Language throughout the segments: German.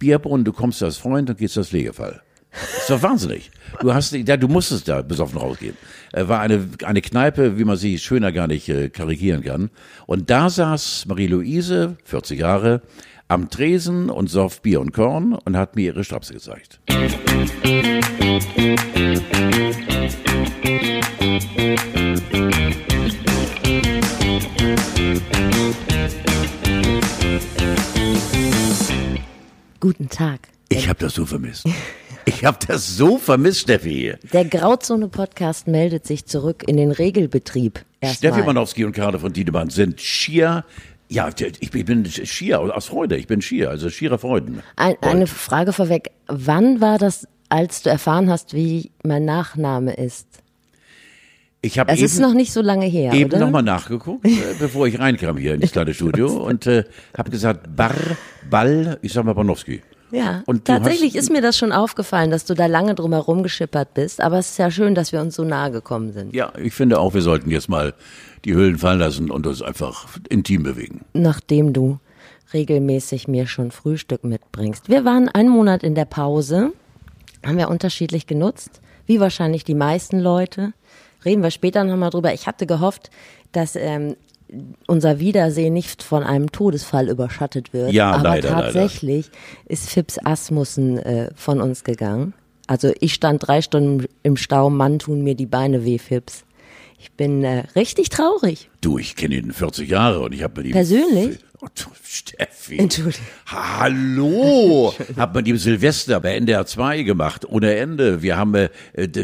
Bierbrunnen, du kommst als Freund und gehst als Pflegefall. Das ist doch wahnsinnig. Du hast, ja, du musstest da besoffen rausgehen. Äh, war eine, eine Kneipe, wie man sie schöner gar nicht äh, karikieren kann. Und da saß Marie-Louise, 40 Jahre, am Tresen und soff Bier und Korn und hat mir ihre Strapse gezeigt. Guten Tag. Ich habe das so vermisst. Ich habe das so vermisst, Steffi. Der Grauzone-Podcast meldet sich zurück in den Regelbetrieb. Steffi Erstmal. Manowski und Karl von Tiedemann sind schier, ja, ich bin schier aus Freude, ich bin schier, also schierer Freuden. Ein, eine Frage vorweg. Wann war das, als du erfahren hast, wie mein Nachname ist? Ich habe Es eben, ist noch nicht so lange her, eben nochmal nachgeguckt, äh, bevor ich reinkam hier in das kleine Studio und äh, habe gesagt, Bar, Ball, ich sag mal Banowski. Ja, Und tatsächlich hast- ist mir das schon aufgefallen, dass du da lange drum herum geschippert bist. Aber es ist ja schön, dass wir uns so nahe gekommen sind. Ja, ich finde auch, wir sollten jetzt mal die Hüllen fallen lassen und uns einfach intim bewegen. Nachdem du regelmäßig mir schon Frühstück mitbringst. Wir waren einen Monat in der Pause, haben wir unterschiedlich genutzt, wie wahrscheinlich die meisten Leute. Reden wir später nochmal drüber. Ich hatte gehofft, dass ähm, unser Wiedersehen nicht von einem Todesfall überschattet wird. Ja, aber leider, leider. tatsächlich ist Fips Asmussen äh, von uns gegangen. Also ich stand drei Stunden im Stau, Mann tun mir die Beine weh, Fips. Ich bin äh, richtig traurig. Du, ich kenne ihn 40 Jahre und ich habe mit ihm... Persönlich? Oh, Steffi. Entschuldigung. Hallo! Hab mit ihm Silvester bei NDR 2 gemacht, ohne Ende. Wir haben äh,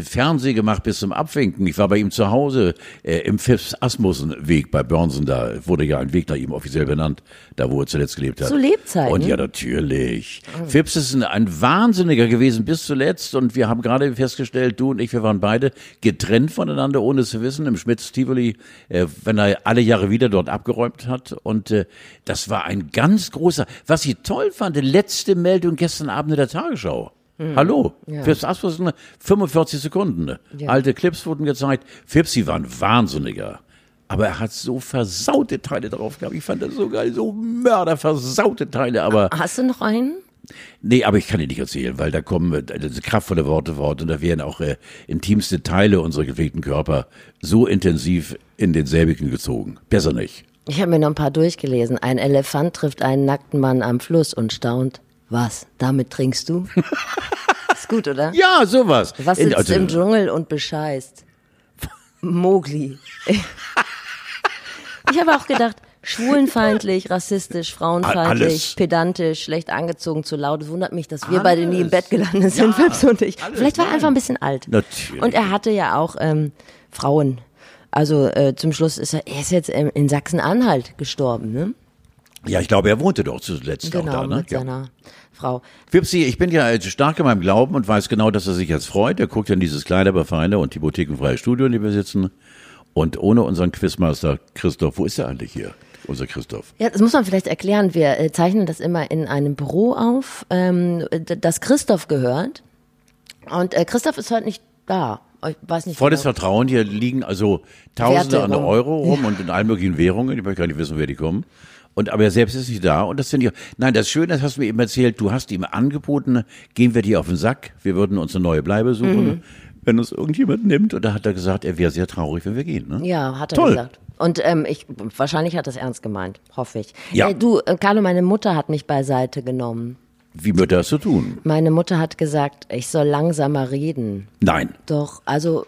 Fernseh gemacht bis zum Abwinken. Ich war bei ihm zu Hause äh, im Phipps Asmussen Weg bei Börnsen. Da wurde ja ein Weg nach ihm offiziell benannt, da wo er zuletzt gelebt hat. Zu Lebzeiten? Und ja, natürlich. Phipps ist ein, ein Wahnsinniger gewesen bis zuletzt und wir haben gerade festgestellt, du und ich, wir waren beide getrennt voneinander, ohne es zu wissen, im Schmitz-Tivoli, äh, wenn er alle Jahre wieder dort abgeräumt hat. Und äh, das war ein ganz großer, was ich toll fand, die letzte Meldung gestern Abend in der Tagesschau. Hallo, Phipps Asmussen, 45 Sekunden. Ja. Alte Clips wurden gezeigt. Phipps, sie waren Wahnsinniger. Aber er hat so versaute Teile drauf gehabt. Ich fand das so geil, so mörderversaute Teile. Aber Hast du noch einen? nee, aber ich kann dir nicht erzählen, weil da kommen diese kraftvolle Worte fort und da werden auch äh, intimste Teile unserer gepflegten Körper so intensiv in denselbigen gezogen. Besser nicht. Ich habe mir noch ein paar durchgelesen. Ein Elefant trifft einen nackten Mann am Fluss und staunt. Was? Damit trinkst du? Ist gut, oder? Ja, sowas. Was In- sitzt also, im Dschungel und bescheißt? Mowgli. Ich habe auch gedacht, schwulenfeindlich, rassistisch, frauenfeindlich, Alles. pedantisch, schlecht angezogen, zu laut. Es wundert mich, dass wir beide nie im Alles. Bett gelandet sind, Ja, Fips und ich. alles, Vielleicht war er einfach ein bisschen alt. Natürlich. Und er hatte ja auch ähm, Frauen. Also äh, zum Schluss ist er, er ist jetzt in Sachsen-Anhalt gestorben, ne? Ja, ich glaube, er wohnte doch zuletzt Genau, auch da. Ne? mit Ja. seiner Frau. Fipsi, ich bin ja stark in meinem Glauben und weiß genau, dass er sich jetzt freut. Er guckt ja in dieses Kleiderbefeine und hypothekenfreie Studio, in dem wir sitzen. Und ohne unseren Quizmaster Christoph, wo ist er eigentlich hier? Unser Christoph. Ja, das muss man vielleicht erklären. Wir äh, zeichnen das immer in einem Büro auf, ähm, das Christoph gehört. Und äh, Christoph ist heute nicht da. Ich weiß nicht Volles genau. Vertrauen, hier liegen also Tausende an. Euro rum und in allen möglichen Währungen. Ich möchte gar nicht wissen, wer die kommen. Und aber er selbst ist nicht da. Und das finde ich. Nein, das Schöne, das hast du mir eben erzählt. Du hast ihm angeboten, gehen wir dir auf den Sack. Wir würden uns eine neue Bleibe suchen, Mhm. wenn uns irgendjemand nimmt. Und da hat er gesagt, er wäre sehr traurig, wenn wir gehen. Ne? Ja, hat er Toll. gesagt. Und ähm, ich wahrscheinlich hat das ernst gemeint, hoffe ich. Ja. Äh, du, äh, Carlo, meine Mutter hat mich beiseite genommen. Wie wird das zu tun? Meine Mutter hat gesagt, ich soll langsamer reden. Nein, Doch, also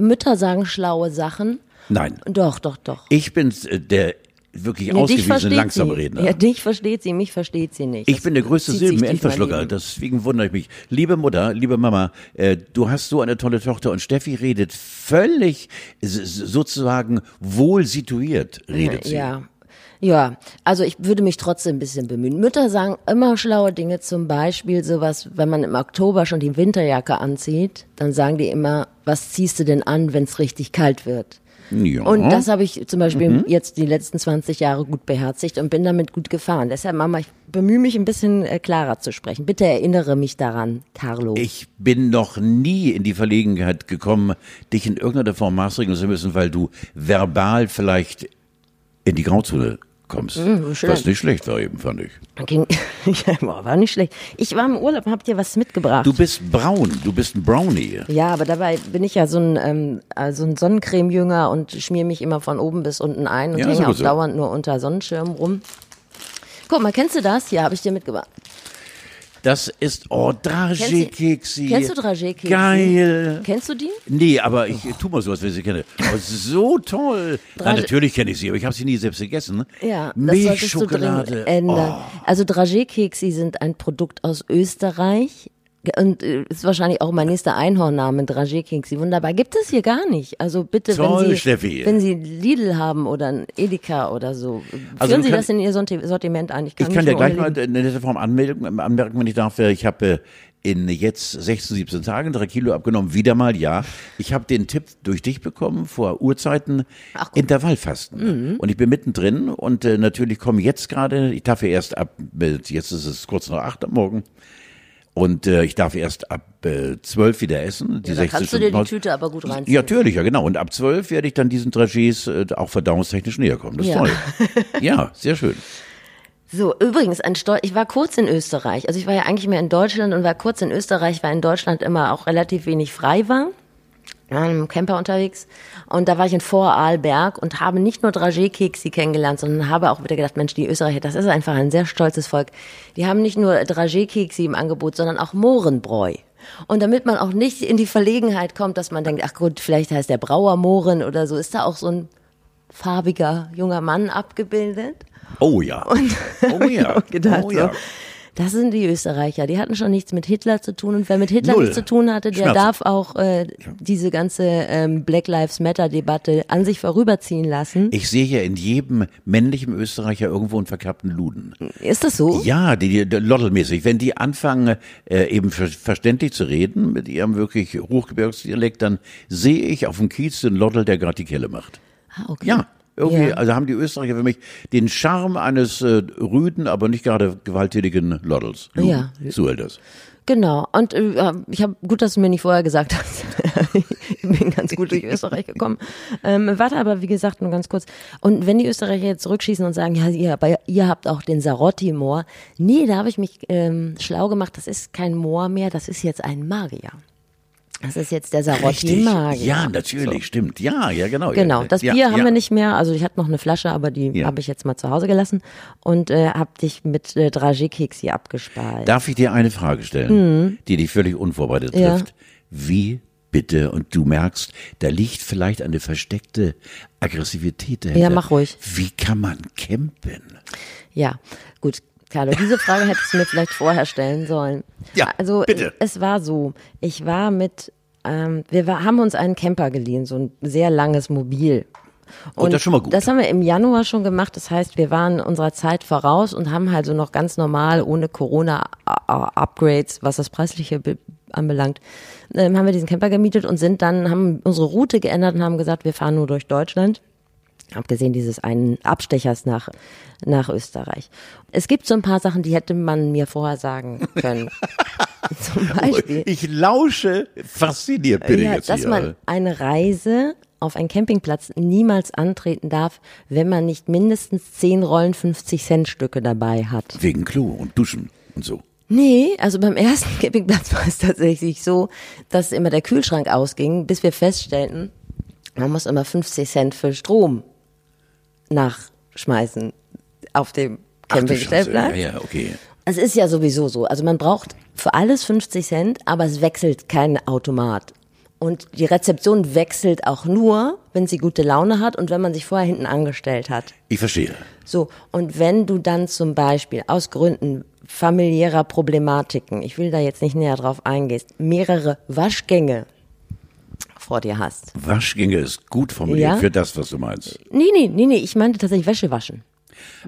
Mütter sagen schlaue Sachen. nein. Doch, doch, doch. Ich bin der wirklich Nee, ausgewiesene langsame sie. Redner. Ja, dich versteht sie, mich versteht sie nicht. Ich Das bin der größte Silbenendverschlucker, deswegen wundere ich mich. Liebe Mutter, liebe Mama, äh, du hast so eine tolle Tochter und Steffi redet völlig sozusagen wohl situiert, redet sie. Ja. Ja, also ich würde mich trotzdem ein bisschen bemühen. Mütter sagen immer schlaue Dinge, zum Beispiel sowas, wenn man im Oktober schon die Winterjacke anzieht, dann sagen die immer, was ziehst du denn an, wenn es richtig kalt wird? Ja. Und das habe ich zum Beispiel Mhm. jetzt die letzten 20 Jahre gut beherzigt und bin damit gut gefahren. Deshalb, Mama, ich bemühe mich ein bisschen äh, klarer zu sprechen. Bitte erinnere mich daran, Carlo. Ich bin noch nie in die Verlegenheit gekommen, dich in irgendeiner Form maßregeln zu müssen, weil du verbal vielleicht in die Grauzone kommst. Mm, schön. was nicht schlecht war eben, fand ich. Ging, ja, war nicht schlecht. Ich war im Urlaub und hab dir was mitgebracht. Du bist braun, du bist ein Brownie. ja, aber dabei bin ich ja so ein, ähm, also ein Sonnencreme-Jünger und schmier mich immer von oben bis unten ein und Ja, hänge auch so. dauernd nur unter Sonnenschirmen rum. Guck mal, kennst du das? Hier habe ich dir mitgebracht. Das ist, oh, Dragé-Keksi. Kennst du Dragé-Keksi? Geil. Kennst du die? Nee, aber ich tu mal so, als wenn ich sie kenne. Oh, so toll. Ja, Dragé- natürlich kenne ich sie, aber ich habe sie nie selbst gegessen. Ja, solltest du Milchschokolade. ändern. Also Dragé-Keksi sind ein Produkt aus Österreich. Und äh, ist wahrscheinlich auch mein nächster Einhornname, Dragé-Keksi. Wunderbar. Gibt es hier gar nicht. Also bitte, Toll, wenn Sie, Steffi. wenn Sie Lidl haben oder ein Edeka oder so, Also führen du Sie das in Ihr Sorti- Sortiment ein. Ich kann, Ich kann dir gleich mal in dieser Form anmelden, anmerken, wenn ich darf. Ich habe äh, in jetzt 16, 17 Tagen drei Kilo abgenommen. Wieder mal, ja. Ich habe den Tipp durch dich bekommen vor Urzeiten. Intervallfasten. Und ich bin mittendrin und äh, natürlich komme jetzt gerade, ich darf ja erst ab, äh, jetzt ist es kurz nach acht am Morgen. Und äh, ich darf erst ab äh, 12 wieder essen. Die Ja, da 16 kannst du dir die. Tüte aber gut reinziehen. Ja, natürlich, ja genau. Und ab 12 werde ich dann diesen Dragés äh, auch verdauungstechnisch näher kommen. Das ist Ja. toll. Ja, sehr schön. So, übrigens, ein Stol ich war kurz in Österreich. Also ich war ja eigentlich mehr in Deutschland und war kurz in Österreich, weil in Deutschland immer auch relativ wenig frei war. Waren im Camper unterwegs und da war ich in Vorarlberg und habe nicht nur Dragé-Keksi kennengelernt, sondern habe auch wieder gedacht, Mensch, die Österreicher, das ist einfach ein sehr stolzes Volk. Die haben nicht nur Dragé-Keksi im Angebot, sondern auch Mohrenbräu. Und damit man auch nicht in die Verlegenheit kommt, dass man denkt, ach gut, vielleicht heißt der Brauer Mohren oder so, ist da auch so ein farbiger junger Mann abgebildet. Oh ja. oh ja. gedacht, oh ja. so. Das sind die Österreicher. Die hatten schon nichts mit Hitler zu tun. Und wer mit Hitler Null. nichts zu tun hatte, der Schmerz. darf auch äh, diese ganze ähm, Black Lives Matter-Debatte an sich vorüberziehen lassen. Ich sehe ja in jedem männlichen Österreicher irgendwo einen verkappten Luden. Ist das so? Ja, die, die Lottelmäßig. Wenn die anfangen, äh, eben ver verständlich zu reden, mit ihrem wirklich Hochgebirgsdialekt, dann sehe ich auf dem Kiez den Lottel, der gerade die Kelle macht. Ah, okay. Ja. Irgendwie, Ja. also haben die Österreicher für mich den Charme eines äh, rüden, aber nicht gerade gewalttätigen Lottels. Luden. Ja. So hält das. Genau. Und äh, ich habe gut, dass du mir nicht vorher gesagt hast. ich bin ganz gut durch Österreich gekommen. Ähm, warte aber, wie gesagt, nur ganz kurz. Und wenn die Österreicher jetzt zurückschießen und sagen, ja, ihr, aber ihr habt auch den Sarotti-Moor. Nee, da habe ich mich ähm, schlau gemacht. Das ist kein Moor mehr, das ist jetzt ein Magier. Das ist jetzt der Sarotti-Magier. Ja, natürlich, stimmt. Ja, ja, genau. Genau, das ja, Bier haben ja. wir nicht mehr. Also ich hatte noch eine Flasche, aber die Ja. habe ich jetzt mal zu Hause gelassen und äh, habe dich mit äh, Dragé-Keksi abgespalt. Darf ich dir eine Frage stellen, die dich völlig unvorbereitet Mhm. Trifft? Wie bitte, und du merkst, da liegt vielleicht eine versteckte Aggressivität dahinter. Ja, mach ruhig. Wie kann man campen? Ja, gut. Carlo, diese Frage hättest du mir vielleicht vorher stellen sollen. Ja, also bitte. es war so, ich war mit, ähm, wir war, haben uns einen Camper geliehen, so ein sehr langes Mobil. Oh, das ist schon mal gut. Das haben wir im Januar schon gemacht. Das heißt, wir waren unserer Zeit voraus und haben halt so noch ganz normal, ohne Corona-Upgrades, was das Preisliche be- anbelangt, ähm, haben wir diesen Camper gemietet und sind dann, haben unsere Route geändert und haben gesagt, wir fahren nur durch Deutschland. Abgesehen dieses einen Abstechers nach, nach Österreich. Es gibt so ein paar Sachen, die hätte man mir vorher sagen können. Zum Beispiel. Ich lausche fasziniert bin ich Ja, jetzt dass hier. man eine Reise auf einen Campingplatz niemals antreten darf, wenn man nicht mindestens 10 Rollen 50 Cent Stücke dabei hat. Wegen Klo und Duschen und so. Nee, also beim ersten Campingplatz war es tatsächlich so, dass immer der Kühlschrank ausging, bis wir feststellten, man muss immer 50 Cent für Strom nachschmeißen auf dem. Campingstellplatz. Ja, ja, okay. Es ist ja sowieso so. Also man braucht für alles 50 Cent, aber es wechselt kein Automat. Und die Rezeption wechselt auch nur, wenn sie gute Laune hat und wenn man sich vorher hinten angestellt hat. Ich verstehe. So, und wenn du dann zum Beispiel aus Gründen familiärer Problematiken, ich will da jetzt nicht näher drauf eingehen, mehrere Waschgänge vor dir hast. Waschgänge ist gut formuliert Ja? für das, was du meinst. Nee, nee, nee, nee, ich meinte tatsächlich Wäsche waschen.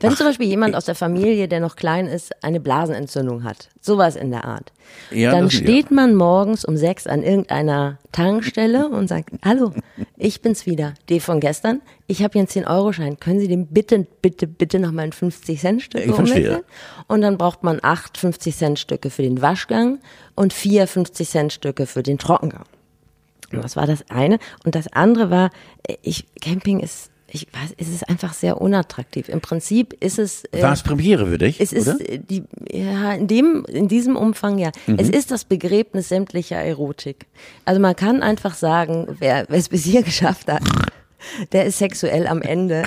Wenn zum Beispiel jemand aus der Familie, der noch klein ist, eine Blasenentzündung hat, sowas in der Art, Ja, dann steht man morgens um sechs an irgendeiner Tankstelle und sagt, hallo, ich bin's wieder, die von gestern, ich habe hier einen 10-Euro-Schein, können Sie den bitte, bitte, bitte noch mal in 50-Cent-Stücke Ich verstehe. Und dann braucht man acht 50-Cent-Stücke für den Waschgang und vier 50-Cent-Stücke für den Trockengang. Und Das war das eine. Und das andere war, äh, ich, Camping ist, ich weiß, es ist einfach sehr unattraktiv. Im Prinzip ist es. Äh, War es Premiere für dich? Es ist oder? die, ja, in dem, in diesem Umfang ja. Mhm. Es ist das Begräbnis sämtlicher Erotik. Also man kann einfach sagen, wer es bis hier geschafft hat, der ist sexuell am Ende.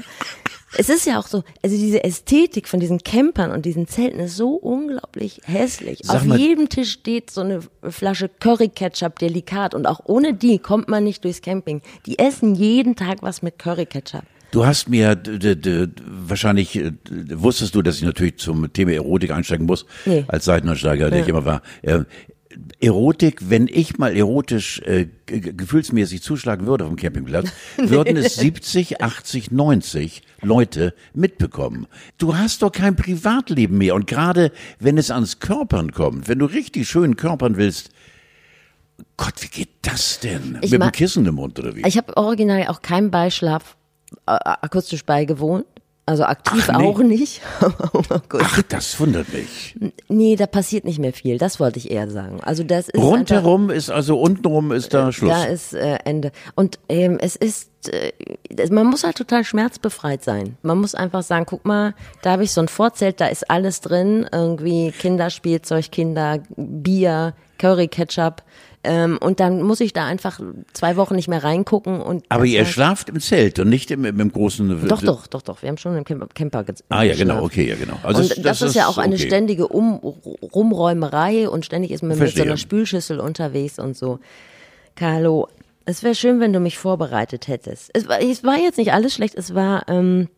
Es ist ja auch so, also diese Ästhetik von diesen Campern und diesen Zelten ist so unglaublich hässlich. Sag Auf mal, jedem Tisch steht so eine Flasche Curry Ketchup delikat und auch ohne die kommt man nicht durchs Camping. Die essen jeden Tag was mit Curry Ketchup. Du hast mir wahrscheinlich äh, wusstest du, dass ich natürlich zum Thema Erotik einsteigen muss nee. als Seitenansteiger, der ja. ich immer war. Erotik, wenn ich mal erotisch äh, gefühlsmäßig zuschlagen würde dem Campingplatz, würden es 70, 80, 90 Leute mitbekommen. Du hast doch kein Privatleben mehr und gerade wenn es ans Körpern kommt, wenn du richtig schön körpern willst, Gott, wie geht das denn? Ich Mit dem Kissen im Mund oder wie? Ich habe original auch keinen Beischlaf äh, akustisch beigewohnt. Also aktiv Ach, nee. auch nicht. Ach, das wundert mich. Nee, da passiert nicht mehr viel. Das wollte ich eher sagen. Also das ist rundherum ist also untenrum ist da Schluss. Da ist äh, Ende. Und ähm, es ist, äh, man muss halt total schmerzbefreit sein. Man muss einfach sagen, guck mal, da habe ich so ein Vorzelt, da ist alles drin, irgendwie Kinderspielzeug, Kinder, Bier, Curry Ketchup. Ähm, und dann muss ich da einfach zwei Wochen nicht mehr reingucken. Und Aber ihr heißt, schlaft im Zelt und nicht im, im großen. Doch, doch, doch, doch. Wir haben schon im Camper, Camper Ah ja, genau, okay, ja genau. Also und das, das, ist ja auch eine okay. ständige um Rumräumerei und ständig ist man Verstehe. mit so einer Spülschüssel unterwegs und so. Carlo, es wäre schön, wenn du mich vorbereitet hättest. Es war, es war jetzt nicht alles schlecht. Es war ähm,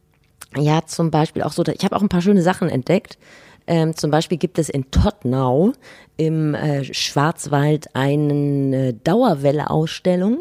ja zum Beispiel auch so. Ich habe auch ein paar schöne Sachen entdeckt. Ähm, zum Beispiel gibt es in Tottnau im äh, Schwarzwald eine Dauerwelle-Ausstellung.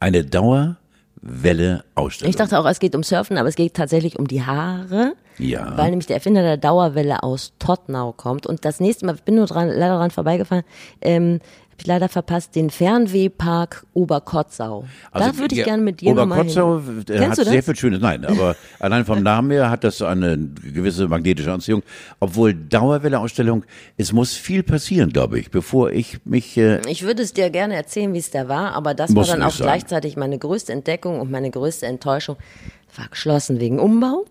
Eine Dauerwelle-Ausstellung. Ich dachte auch, es geht um Surfen, aber es geht tatsächlich um die Haare. Ja. Weil nämlich der Erfinder der Dauerwelle aus Tottnau kommt. Und das nächste Mal, ich bin nur dran, leider dran vorbeigefahren, ähm, habe ich leider verpasst, den Fernwehpark Oberkotzau. Also, da würde ich gerne mit dir Oberkotzau hat sehr viel Schönes. Nein, aber allein vom Namen her hat das eine gewisse magnetische Anziehung. Obwohl Dauerwelle-Ausstellung, es muss viel passieren, glaube ich, bevor ich mich. Äh ich würde es dir gerne erzählen, wie es da war, aber das war dann auch sein. gleichzeitig meine größte Entdeckung und meine größte Enttäuschung. War geschlossen wegen Umbau.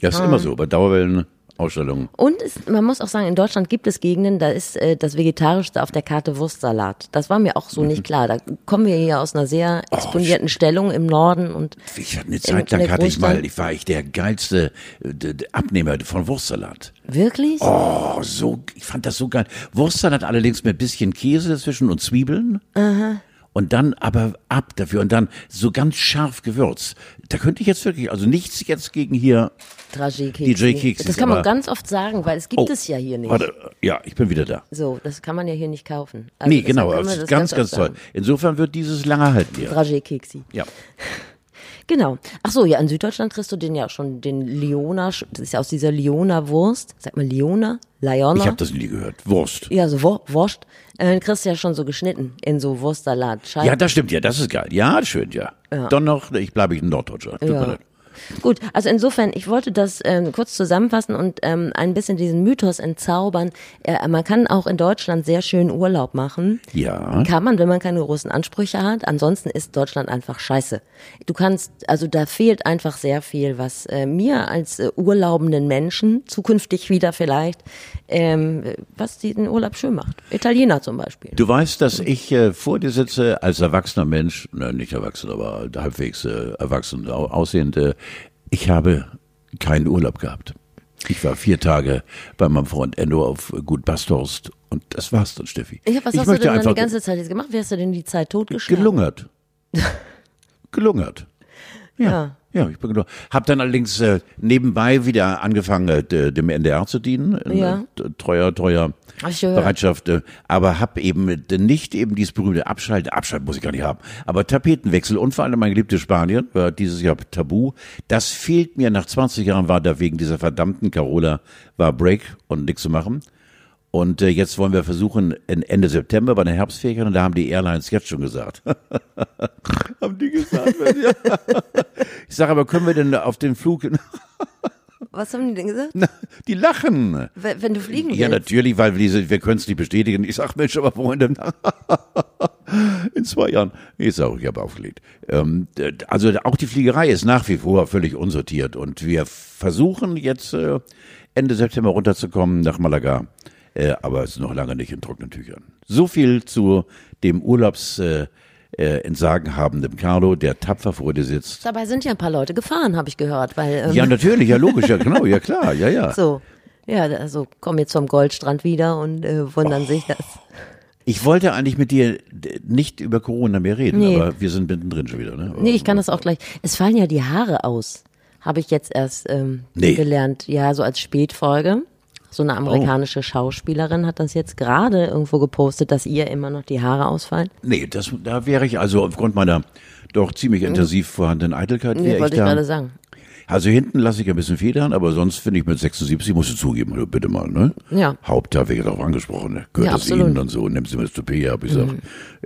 Ja, ist ah. immer so. Bei Dauerwellen Ausstellungen. Und es, man muss auch sagen, in Deutschland gibt es Gegenden, da ist äh, das Vegetarischste auf der Karte Wurstsalat. Das war mir auch so mhm. nicht klar. Da kommen wir hier aus einer sehr exponierten oh, Stellung im Norden und ich hatte eine Zeit lang hatte ich mal, ich war ich der geilste äh, Abnehmer von Wurstsalat. Wirklich? Oh, so, ich fand das so geil. Wurstsalat allerdings mit bisschen Käse dazwischen und Zwiebeln. Aha und dann aber ab dafür und dann so ganz scharf gewürzt. Da könnte ich jetzt wirklich, also nichts jetzt gegen hier DJ Keks. Das kann man ganz oft sagen, weil es gibt oh, es ja hier nicht. Warte, ja, ich bin wieder da. So, das kann man ja hier nicht kaufen. Also nee, genau, ganz, ganz, ganz toll. Insofern wird dieses lange halten hier. Dragé Keksi. Ja. Genau. Ach so, ja, in Süddeutschland kriegst du den ja schon, den Liona, das ist ja aus dieser Liona-Wurst. Sag mal Liona? Liona? Ich habe das nie gehört. Wurst. Ja, so Wurst. Äh, kriegst du ja schon so geschnitten in so Wurstsalat. Scheiben. Ja, das stimmt ja, das ist geil. Ja, schön, ja. ja. Dann noch, ich bleibe in Norddeutschland. Tut ja. Gut, also insofern, ich wollte das ähm, kurz zusammenfassen und ähm, ein bisschen diesen Mythos entzaubern. Äh, man kann auch in Deutschland sehr schön Urlaub machen. Ja. Kann man, wenn man keine großen Ansprüche hat. Ansonsten ist Deutschland einfach scheiße. Du kannst, also da fehlt einfach sehr viel, was äh, mir als äh, urlaubenden Menschen, zukünftig wieder vielleicht, ähm, was den Urlaub schön macht. Italiener zum Beispiel. Du weißt, dass ich äh, vor dir sitze als erwachsener Mensch, ne, nicht erwachsen, aber halbwegs äh, erwachsen aussehende ich habe keinen Urlaub gehabt. Ich war vier Tage bei meinem Freund Enno auf Gut Basthorst und das war's dann, Steffi. Ich was ich hast du denn dann die ganze Zeit jetzt gemacht? Wie hast du denn die Zeit totgeschlagen? Gelungert. Gelungert. Ja. ja. Ja, ich bin genau. Hab dann allerdings äh, nebenbei wieder angefangen, äh, dem NDR zu dienen. Ja. Äh, treuer, treuer Bereitschaft. Äh, aber hab eben äh, nicht eben dieses berühmte Abschalten. Abschalten muss ich gar nicht haben. Aber Tapetenwechsel und vor allem mein geliebtes Spanien war dieses Jahr tabu. Das fehlt mir nach 20 Jahren, war da wegen dieser verdammten Carola, war Break und nichts zu machen. Und äh, jetzt wollen wir versuchen, Ende September bei den Herbstferien, und da haben die Airlines jetzt schon gesagt. haben die gesagt? ja. Ich sage aber, können wir denn auf den Flug... Was haben die denn gesagt? Na, die lachen. Wenn du fliegen willst. Ja, natürlich, weil wir, wir können es nicht bestätigen. Ich sag, Mensch, aber Freunde, in zwei Jahren. Ich sage, ich habe aufgelegt. Ähm, also auch die Fliegerei ist nach wie vor völlig unsortiert und wir versuchen jetzt äh, Ende September runterzukommen nach Malaga. Äh, aber es ist noch lange nicht in trockenen Tüchern. So viel zu dem Urlaubs äh, äh, Entsagen habenden Carlo, der tapfer vor dir sitzt. Dabei sind ja ein paar Leute gefahren, habe ich gehört, weil ähm, Ja, natürlich, ja logisch, ja genau, ja klar, ja, ja. so. Ja, also kommen jetzt vom Goldstrand wieder und äh, wundern sich das. Ich wollte eigentlich mit dir nicht über Corona mehr reden, Nee. aber wir sind mittendrin schon wieder. Ne? Nee, ich kann das auch gleich. Es fallen ja die Haare aus. Habe ich jetzt erst ähm, Nee. gelernt. Ja, so als Spätfolge. So eine amerikanische Schauspielerin hat das jetzt gerade irgendwo gepostet, dass ihr immer noch die Haare ausfallen. Nee, das, da wäre ich also aufgrund meiner doch ziemlich intensiv vorhandenen Eitelkeit, Nee, ich wollte ich da. gerade sagen. Also hinten lasse ich ein bisschen Federn, aber sonst finde ich mit 76, musst du zugeben, bitte mal, ne? Ja. Hauptteil wird darauf angesprochen, ne? Gehört Ja, das absolut. Mhm. Ihnen und so, nimmst du mir das Toupet ab, ich sag,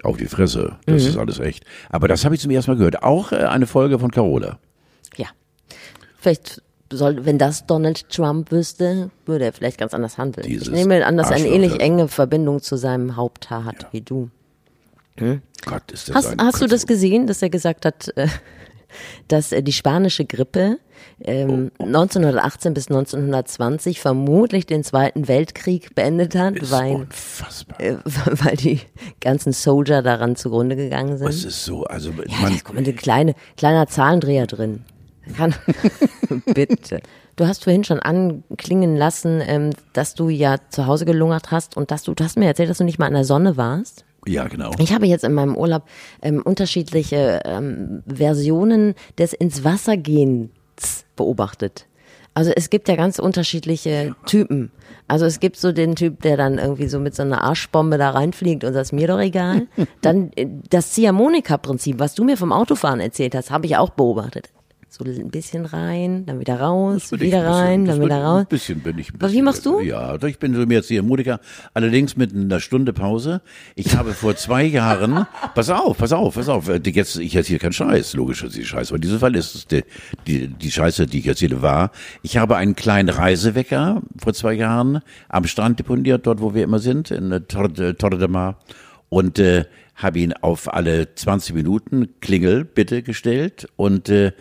auf die Fresse, das ist alles echt. Aber das habe ich zum ersten Mal gehört. Auch äh, eine Folge von Carola. Ja. Vielleicht soll, wenn das Donald Trump wüsste, würde er vielleicht ganz anders handeln. Dieses ich nehme an, dass er eine ähnlich ja. enge Verbindung zu seinem Haupthaar hat wie du. Gott, ist das Hast, hast du das gesehen, dass er gesagt hat, äh, dass äh, die spanische Grippe ähm, Oh, 1918 bis 1920 vermutlich den Zweiten Weltkrieg beendet hat, Ist weil, unfassbar. äh, weil die ganzen Soldier daran zugrunde gegangen sind? Es ist so, also ja, man, da kommt ein kleine, kleiner Zahlendreher drin. Kann, bitte. Du hast vorhin schon anklingen lassen, ähm, dass du ja zu Hause gelungert hast und dass du, du hast mir erzählt, dass du nicht mal in der Sonne warst. ja genau. Ich habe jetzt in meinem Urlaub ähm, unterschiedliche ähm, Versionen des ins Wasser gehens beobachtet. Also es gibt ja ganz unterschiedliche Typen. Also es gibt so den Typ, der dann irgendwie so mit so einer Arschbombe da reinfliegt und das ist mir doch egal. Dann äh, das Ziehharmonika-Prinzip, was du mir vom Autofahren erzählt hast, habe ich auch beobachtet. So ein bisschen rein, dann wieder raus, ich wieder ein bisschen- rein, das dann wieder raus. Ein bisschen bin ich. Ein Aber wie bisschen- machst du? Ja, ich bin so mir jetzt hier Musiker. Allerdings mit einer Stunde Pause. Ich habe vor zwei Jahren, pass auf, pass auf, pass auf, äh, jetzt, ich erzähle keinen Scheiß, logisch ist die Scheiße, aber in diesem Fall ist es die, die, die Scheiße, die ich erzähle, war, ich habe einen kleinen Reisewecker vor zwei Jahren am Strand deponiert, dort wo wir immer sind, in äh, Torre, Torre de Mar, und äh, habe ihn auf alle 20 Minuten Klingel bitte gestellt und äh,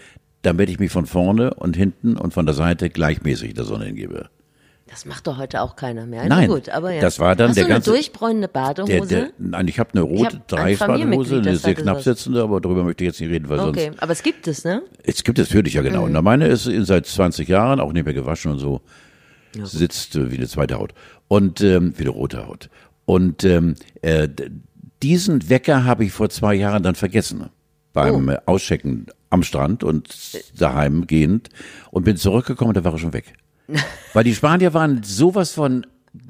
damit ich mich von vorne und hinten und von der Seite gleichmäßig der Sonne hingebe. Das macht doch heute auch keiner mehr. Nein, Na gut, aber ja. das war dann Hast der du eine ganze- durchbräunende Badehose? Der, der, nein, ich habe eine rote Familienmitglied, eine sehr knapp sitzende, aber darüber möchte ich jetzt nicht reden, weil okay, sonst. aber es gibt es, ne? Es gibt es natürlich ja genau. Und meine ist seit 20 Jahren auch nicht mehr gewaschen und so. Sitzt äh, wie eine zweite Haut. Und ähm, wie eine rote Haut. Und ähm, äh, diesen Wecker habe ich vor zwei Jahren dann vergessen. Beim Oh. Auschecken am Strand und daheim gehend und bin zurückgekommen und da war er schon weg. Weil die Spanier waren sowas von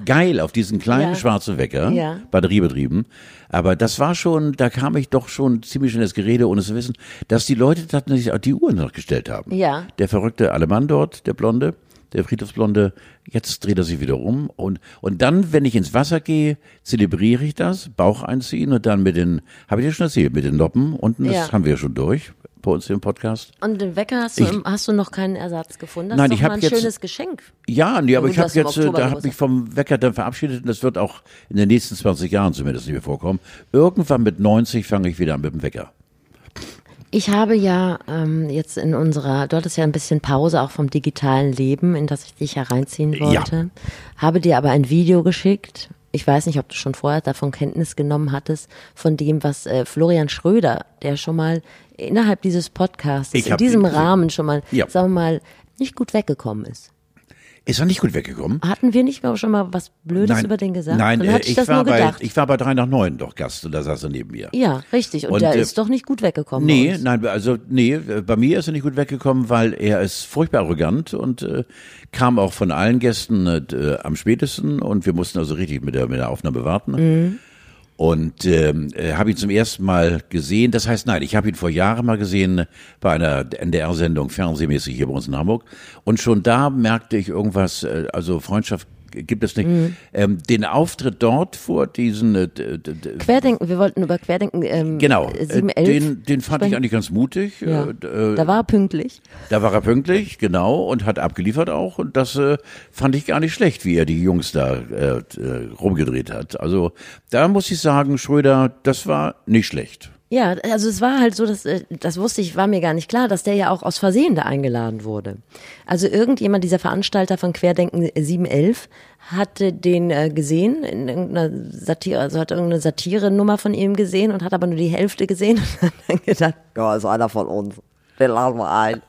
geil auf diesen kleinen Ja. schwarzen Wecker, Ja. batteriebetrieben. Aber das war schon, da kam ich doch schon ziemlich in das Gerede, ohne zu wissen, dass die Leute tatsächlich auch die Uhren noch gestellt haben. Ja. Der verrückte Alemann dort, der Blonde, der Friedhofsblonde, jetzt dreht er sich wieder um. Und, und dann, wenn ich ins Wasser gehe, zelebriere ich das, Bauch einziehen und dann mit den, habe ich dir schon erzählt, mit den Noppen unten, das Ja. haben wir ja schon durch bei uns im Podcast. Und den Wecker hast du, Ich- hast du noch keinen Ersatz gefunden? Das Nein, ist ich doch hab mal ein jetzt- schönes Geschenk. Ja, nee, aber ich habe jetzt, äh, da habe mich vom Wecker dann verabschiedet und das wird auch in den nächsten 20 Jahren zumindest nicht mehr vorkommen. Irgendwann mit 90 fange ich wieder an mit dem Wecker. Ich habe ja ähm, jetzt in unserer, du hattest ja ein bisschen Pause auch vom digitalen Leben, in das ich dich hereinziehen Ja. wollte. Habe dir aber ein Video geschickt. Ich weiß nicht, ob du schon vorher davon Kenntnis genommen hattest, von dem, was äh, Florian Schröder, der schon mal innerhalb dieses Podcasts, in diesem. Rahmen schon mal, Ja. sagen wir mal, nicht gut weggekommen ist. Ist er nicht gut weggekommen? Hatten wir nicht schon mal was Blödes über den gesagt? Nein, Dann äh, hatte ich, ich, das war nur bei, gedacht. ich war bei drei nach neun doch Gast und da saß er neben mir. ja, richtig. Und, Und, der äh, ist doch nicht gut weggekommen. Nee, nein, also nee, äh, bei mir ist er nicht gut weggekommen, weil er ist furchtbar arrogant und äh, kam auch von allen Gästen äh, d- am spätesten und wir mussten also richtig mit der, mit der Aufnahme warten. Mhm. Und ähm, äh, habe ihn zum ersten Mal gesehen. Das heißt, nein, ich habe ihn vor Jahren mal gesehen bei einer NDR-Sendung, fernsehmäßig hier bei uns in Hamburg. Und schon da merkte ich irgendwas, äh, also Freundschaft gibt es nicht. Ähm, den Auftritt dort vor diesen äh, Querdenken, wir wollten über Querdenken ähm, Genau, äh, 7, 11 den, den fand ich sprechen. eigentlich ganz mutig. Ja. Äh, Da war er pünktlich. Da war er pünktlich, genau, und hat abgeliefert auch. Und das äh, fand ich gar nicht schlecht, wie er die Jungs da äh, äh, rumgedreht hat. Also da muss ich sagen, Schröder, das war nicht schlecht. Ja, also es war halt so, dass, äh, das wusste ich, war mir gar nicht klar, dass der ja auch aus Versehen da eingeladen wurde. Also irgendjemand, dieser Veranstalter von Querdenken 711, hatte den äh, gesehen, in irgendeiner Satire, also hat irgendeine Satire-Nummer von ihm gesehen und hat aber nur die Hälfte gesehen und hat dann gedacht, ja, ist einer von uns. Den laden wir ein.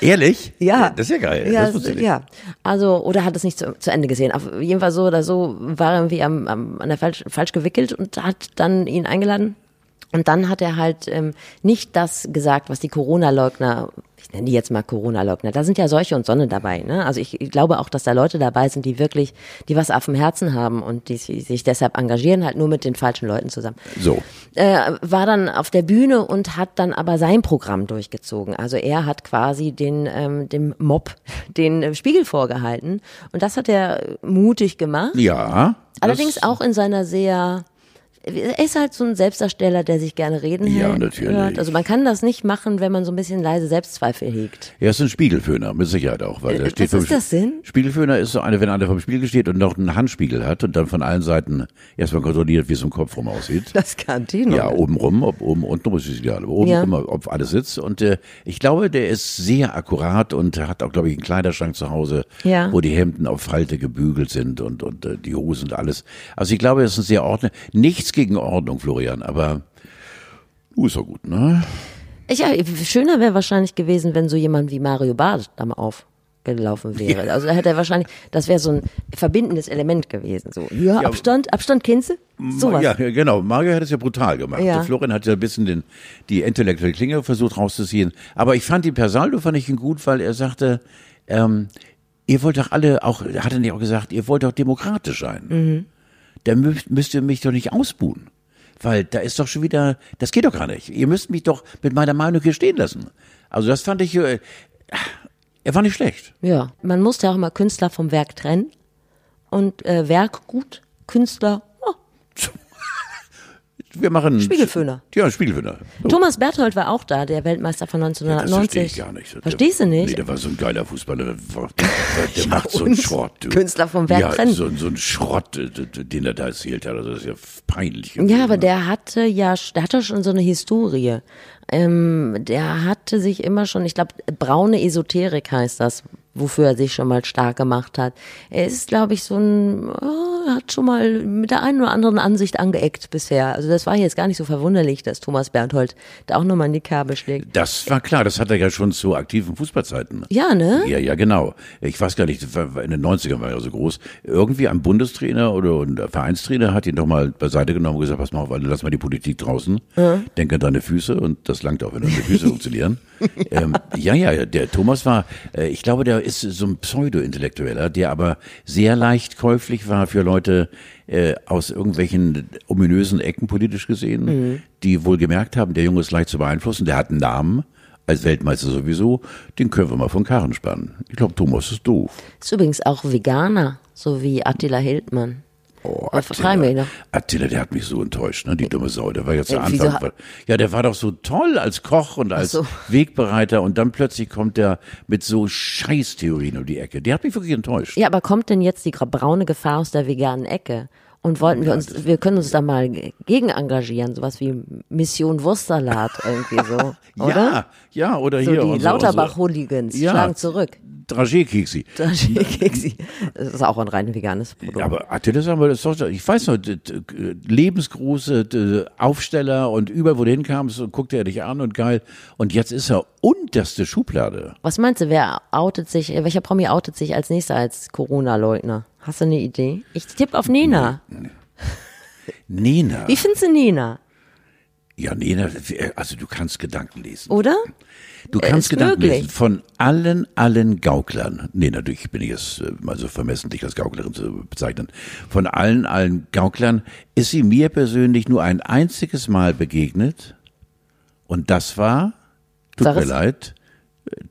Ehrlich? Ja. Das ist ja geil. Ja, das nicht. ja. Also, oder hat es nicht zu, zu Ende gesehen. Auf jeden Fall so oder so war er irgendwie am, am, an der falsch, falsch gewickelt und hat dann ihn eingeladen. Und dann hat er halt ähm, nicht das gesagt, was die Corona-Leugner, ich nenne die jetzt mal Corona-Leugner, da sind ja solche und Sonne dabei. Ne? Also ich, ich glaube auch, dass da Leute dabei sind, die wirklich, die was auf dem Herzen haben und die sich deshalb engagieren, halt nur mit den falschen Leuten zusammen So. äh, war dann auf der Bühne und hat dann aber sein Programm durchgezogen. Also er hat quasi den ähm, dem Mob den äh, Spiegel vorgehalten und das hat er mutig gemacht. Ja. Allerdings auch in seiner sehr er ist halt so ein Selbstdarsteller, der sich gerne reden Ja, hält, natürlich. hört. Also man kann das nicht machen, wenn man so ein bisschen leise Selbstzweifel hegt. Er ist ein Spiegelföhner, mit Sicherheit auch. Weil Äh, steht was ist das denn? Spiegelföhner ist so eine, wenn einer vom Spiegel steht und noch einen Handspiegel hat und dann von allen Seiten erstmal kontrolliert, wie es im Kopf rum aussieht. Das kann die noch. Ja, oben rum, ob oben unten rum ist es egal, aber oben Ja. rum, ob alles sitzt. Und äh, ich glaube, der ist sehr akkurat und hat auch, glaube ich, einen Kleiderschrank zu Hause, Ja. wo die Hemden auf Falte gebügelt sind und, und äh, die Hosen und alles. Also ich glaube, es ist ein sehr Ordnung. Nichts gegen Ordnung, Florian, aber du ist doch gut, ne? Ja, schöner wäre wahrscheinlich gewesen, wenn so jemand wie Mario Barth da mal aufgelaufen wäre. Also da hätte er wahrscheinlich, das wäre so ein verbindendes Element gewesen. So, ja, Ja, Abstand, Abstand kennst du? Sowas. Ja, ja, genau. Mario hat es ja brutal gemacht. Ja. Florian hat ja ein bisschen den, die intellektuelle Klinge versucht rauszuziehen. Aber ich fand die Persaldo fand ich ihn gut, weil er sagte, ähm, ihr wollt doch alle auch, hat er nicht auch gesagt, ihr wollt doch demokratisch sein. Mhm. Dann müsst, müsst ihr mich doch nicht ausbuhen. Weil da ist doch schon wieder, das geht doch gar nicht. Ihr müsst mich doch mit meiner Meinung hier stehen lassen. Also das fand ich, äh, er war nicht schlecht. Ja, man muss ja auch immer Künstler vom Werk trennen. Und äh, Werk gut, Künstler, oh, Wir machen Spiegelföhner. Ja, Spiegelföhner. So. Thomas Berthold war auch da, der Weltmeister von Das 1990. verstehe ich gar nicht. Verstehst du nicht? Nee, der war so ein geiler Fußballer. Der, der, der macht so einen Schrott. Du. Künstler vom Werk ja. So, so ein Schrott, den er da erzählt hat. Also das ist ja peinlich. Ja, aber der hatte ja, der hatte schon so eine Historie. Ähm, der hatte sich immer schon, ich glaube, braune Esoterik heißt das, wofür er sich schon mal stark gemacht hat. Er ist, glaube ich, so ein, oh, hat schon mal mit der einen oder anderen Ansicht angeeckt bisher. Also das war jetzt gar nicht so verwunderlich, dass Thomas Berthold da auch nochmal in die Kerbe schlägt. Das war klar, das hat er ja schon zu aktiven Fußballzeiten. Ja, ne? Ja, ja, genau. Ich weiß gar nicht, in den 90ern war er so groß. Irgendwie ein Bundestrainer oder ein Vereinstrainer hat ihn doch mal beiseite genommen und gesagt, pass mal auf, lass mal die Politik draußen. Denk an deine Füße und das langt auch, wenn deine Füße funktionieren. Ähm, ja, ja, der Thomas war, äh, ich glaube, der ist so ein Pseudo-Intellektueller, der aber sehr leicht käuflich war für Leute äh, aus irgendwelchen ominösen Ecken politisch gesehen, die wohl gemerkt haben, der Junge ist leicht zu beeinflussen, der hat einen Namen, als Weltmeister sowieso, den können wir mal von Karren spannen. Ich glaube, Thomas ist doof. Ist übrigens auch Veganer, so wie Attila Hildmann. Oh, vertreiben wir noch? Attila, der hat mich so enttäuscht, ne? Die dumme Sau. Der war Äh, wieso Anfang. ha- Ja, der war doch so toll als Koch und als so. Wegbereiter und dann plötzlich kommt der mit so Scheißtheorien um die Ecke. Der hat mich wirklich enttäuscht. Ja, aber kommt denn jetzt die braune Gefahr aus der veganen Ecke? Und wollten wir uns, wir können uns da mal gegen engagieren, sowas wie Mission Wurstsalat irgendwie so, oder? Ja, ja, oder So hier. die Lauterbach-Hooligans Ja. schlagen zurück. Dragé-Keksi. Das ist auch ein rein veganes Produkt. Ja, aber Attila, sagen wir, das doch, ich weiß noch, lebensgroße Aufsteller und überall, wo du hinkamst, und guckte er dich an und geil. Und jetzt ist er unterste Schublade. Was meinst du, wer outet sich, welcher Promi outet sich als nächster als Corona-Leugner? Hast du eine Idee? Ich tippe auf Nena. Nena. Wie findest du Nena? Ja, Nena, also du kannst Gedanken lesen. Oder? Du Äh, kannst ist Gedanken möglich. lesen von allen, allen Gauklern. Nee, natürlich bin ich jetzt äh, mal so vermessen, dich als Gauklerin zu bezeichnen. Von allen, allen Gauklern ist sie mir persönlich nur ein einziges Mal begegnet. Und das war, tut Sag mir es. leid,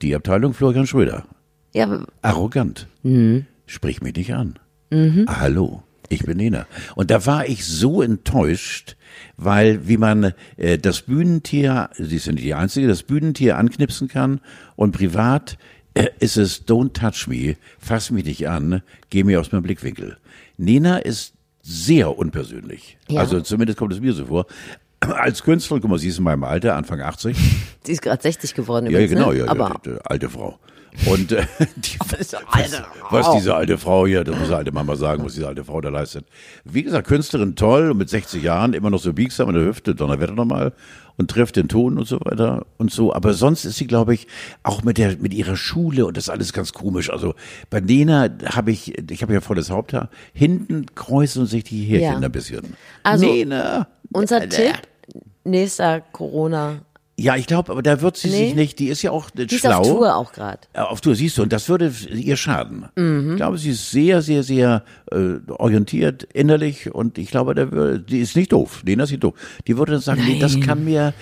die Abteilung Florian Schröder. Ja, Arrogant. Mhm. Sprich mich nicht an. Ah, hallo, ich bin Nena. Und da war ich so enttäuscht, weil wie man äh, das Bühnentier, sie ist ja nicht die Einzige, das Bühnentier anknipsen kann und privat äh, ist es Don't touch me, fass mich nicht an, geh mir aus meinem Blickwinkel. Nena ist sehr unpersönlich. Ja. Also zumindest kommt es mir so vor. Als Künstlerin, guck mal, sie ist in meinem Alter, Anfang 80. Sie ist gerade 60 geworden Ja, übrigens, genau, ne? ja, Aber ja, die, die alte Frau. Und äh, die, was, was diese alte Frau hier, das muss die alte Mama sagen, was diese alte Frau da leistet. Wie gesagt, Künstlerin toll und mit 60 Jahren immer noch so biegsam in der Hüfte, Donnerwetter nochmal und trifft den Ton und so weiter und so. Aber sonst ist sie, glaube ich, auch mit der mit ihrer Schule und das ist alles ganz komisch. Also bei Nena habe ich, ich habe ja volles Haupthaar, hinten kreuzen sich die Härchen Ja. ein bisschen. Also, Nena. unser äh, Tipp, nächster Corona. Ja, ich glaube, aber da wird sie Nee. sich nicht, die ist ja auch Die ist schlau. auf Tour auch gerade. Auf Tour, siehst du, und das würde ihr schaden. Mhm. Ich glaube, sie ist sehr, sehr, sehr äh, orientiert innerlich und ich glaube, der würde, die ist nicht doof. Lena ist nicht doof. Die würde dann sagen, nee, das kann mir,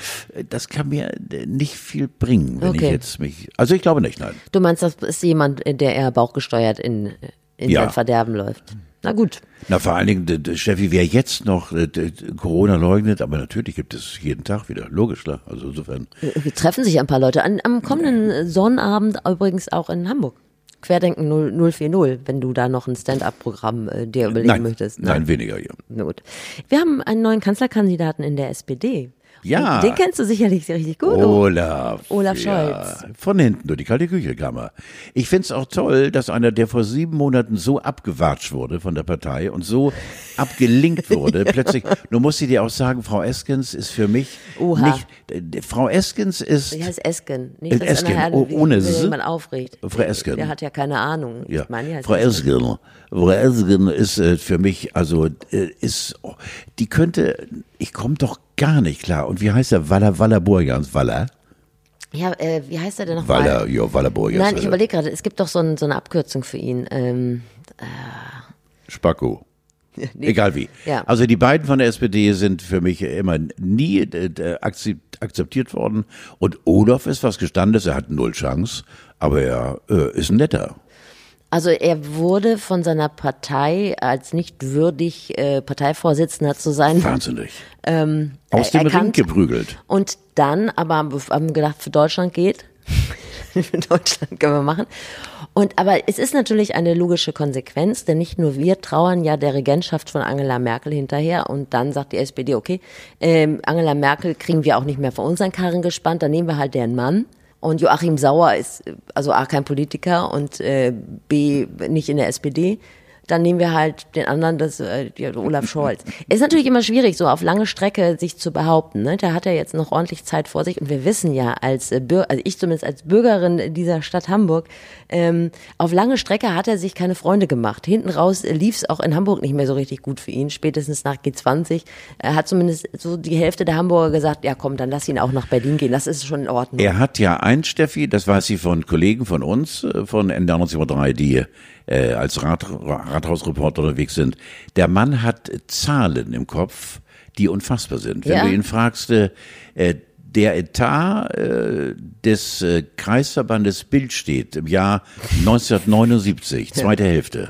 das kann mir äh, nicht viel bringen, wenn ich Okay. jetzt mich. Also ich glaube nicht, nein. Du meinst, das ist jemand, der eher bauchgesteuert in, in Ja. sein Verderben läuft. Na gut. Na, vor allen Dingen, Steffi, wer jetzt noch Corona leugnet, aber natürlich gibt es jeden Tag wieder, logisch, klar. Also insofern. Äh, Treffen sich ein paar Leute. An, am kommenden Sonnabend übrigens auch in Hamburg. Querdenken 0, 040, wenn du da noch ein Stand-up-Programm äh, dir überlegen Nein, möchtest. nein, weniger, ja. Gut. Wir haben einen neuen Kanzlerkandidaten in der SPD. Ja. Und den kennst du sicherlich richtig gut. Olaf. Olaf ja. Scholz. Von hinten durch die kalte Küche kam er. Ich find's auch toll, dass einer, der vor sieben Monaten so abgewatscht wurde von der Partei und so abgelinkt wurde, plötzlich, nur muss ich dir auch sagen, Frau Eskens ist für mich Oha. nicht, äh, Frau Eskens ist, Die heißt Esken. Nicht, Äh, dass Esken, oh, wie- ohne wenn S. jemand aufregt. Frau Esken. Der hat ja keine Ahnung. ja, Ich meine, Frau. Esken, Frau Esken ist äh, für mich, also, äh, ist, oh, die könnte, ich komme doch gar nicht klar. Und wie heißt der? Waller, Waller Burjans, Waller? Ja, äh, wie heißt er denn noch Waller, ja, Waller Burjans. Nein, ich überlege gerade, es gibt doch so, ein, so eine Abkürzung für ihn. Ähm, Spacko. Egal wie. Ja. Also die beiden von der SPD sind für mich immer nie äh, äh, akzept- akzeptiert worden. Und Olaf ist was Gestandenes, er hat null Chance, aber er äh, ist ein netter. Also er wurde von seiner Partei als nicht würdig äh, Parteivorsitzender zu sein Wahnsinnig. Aus dem Ring erkannt. geprügelt. und dann aber haben gedacht, für Deutschland geht. für Deutschland können wir machen. Und aber es ist natürlich eine logische Konsequenz, denn nicht nur wir trauern ja der Regentschaft von Angela Merkel hinterher und dann sagt die SPD, okay, ähm, Angela Merkel kriegen wir auch nicht mehr vor unseren Karren gespannt, dann nehmen wir halt deren Mann. Und Joachim Sauer ist also A kein Politiker und äh, B nicht in der SPD. Dann nehmen wir halt den anderen, das äh, Olaf Scholz. Ist natürlich immer schwierig, so auf lange Strecke sich zu behaupten. Ne? Da hat er jetzt noch ordentlich Zeit vor sich. Und wir wissen ja, als äh, Bürger, also ich zumindest als Bürgerin dieser Stadt Hamburg, ähm, auf lange Strecke hat er sich keine Freunde gemacht. Hinten raus lief es auch in Hamburg nicht mehr so richtig gut für ihn. Spätestens nach G20 äh, hat zumindest so die Hälfte der Hamburger gesagt, ja komm, dann lass ihn auch nach Berlin gehen. Das ist schon in Ordnung. Er hat ja ein, Steffi, das weiß ich von Kollegen von uns, äh, von NDR 1903, die äh, als Rat, Rathausreporter unterwegs sind. Der Mann hat Zahlen im Kopf, die unfassbar sind. Wenn Ja. du ihn fragst, äh, der Etat äh, des äh, Kreisverbandes Bild steht im Jahr 1979, zweite Hälfte.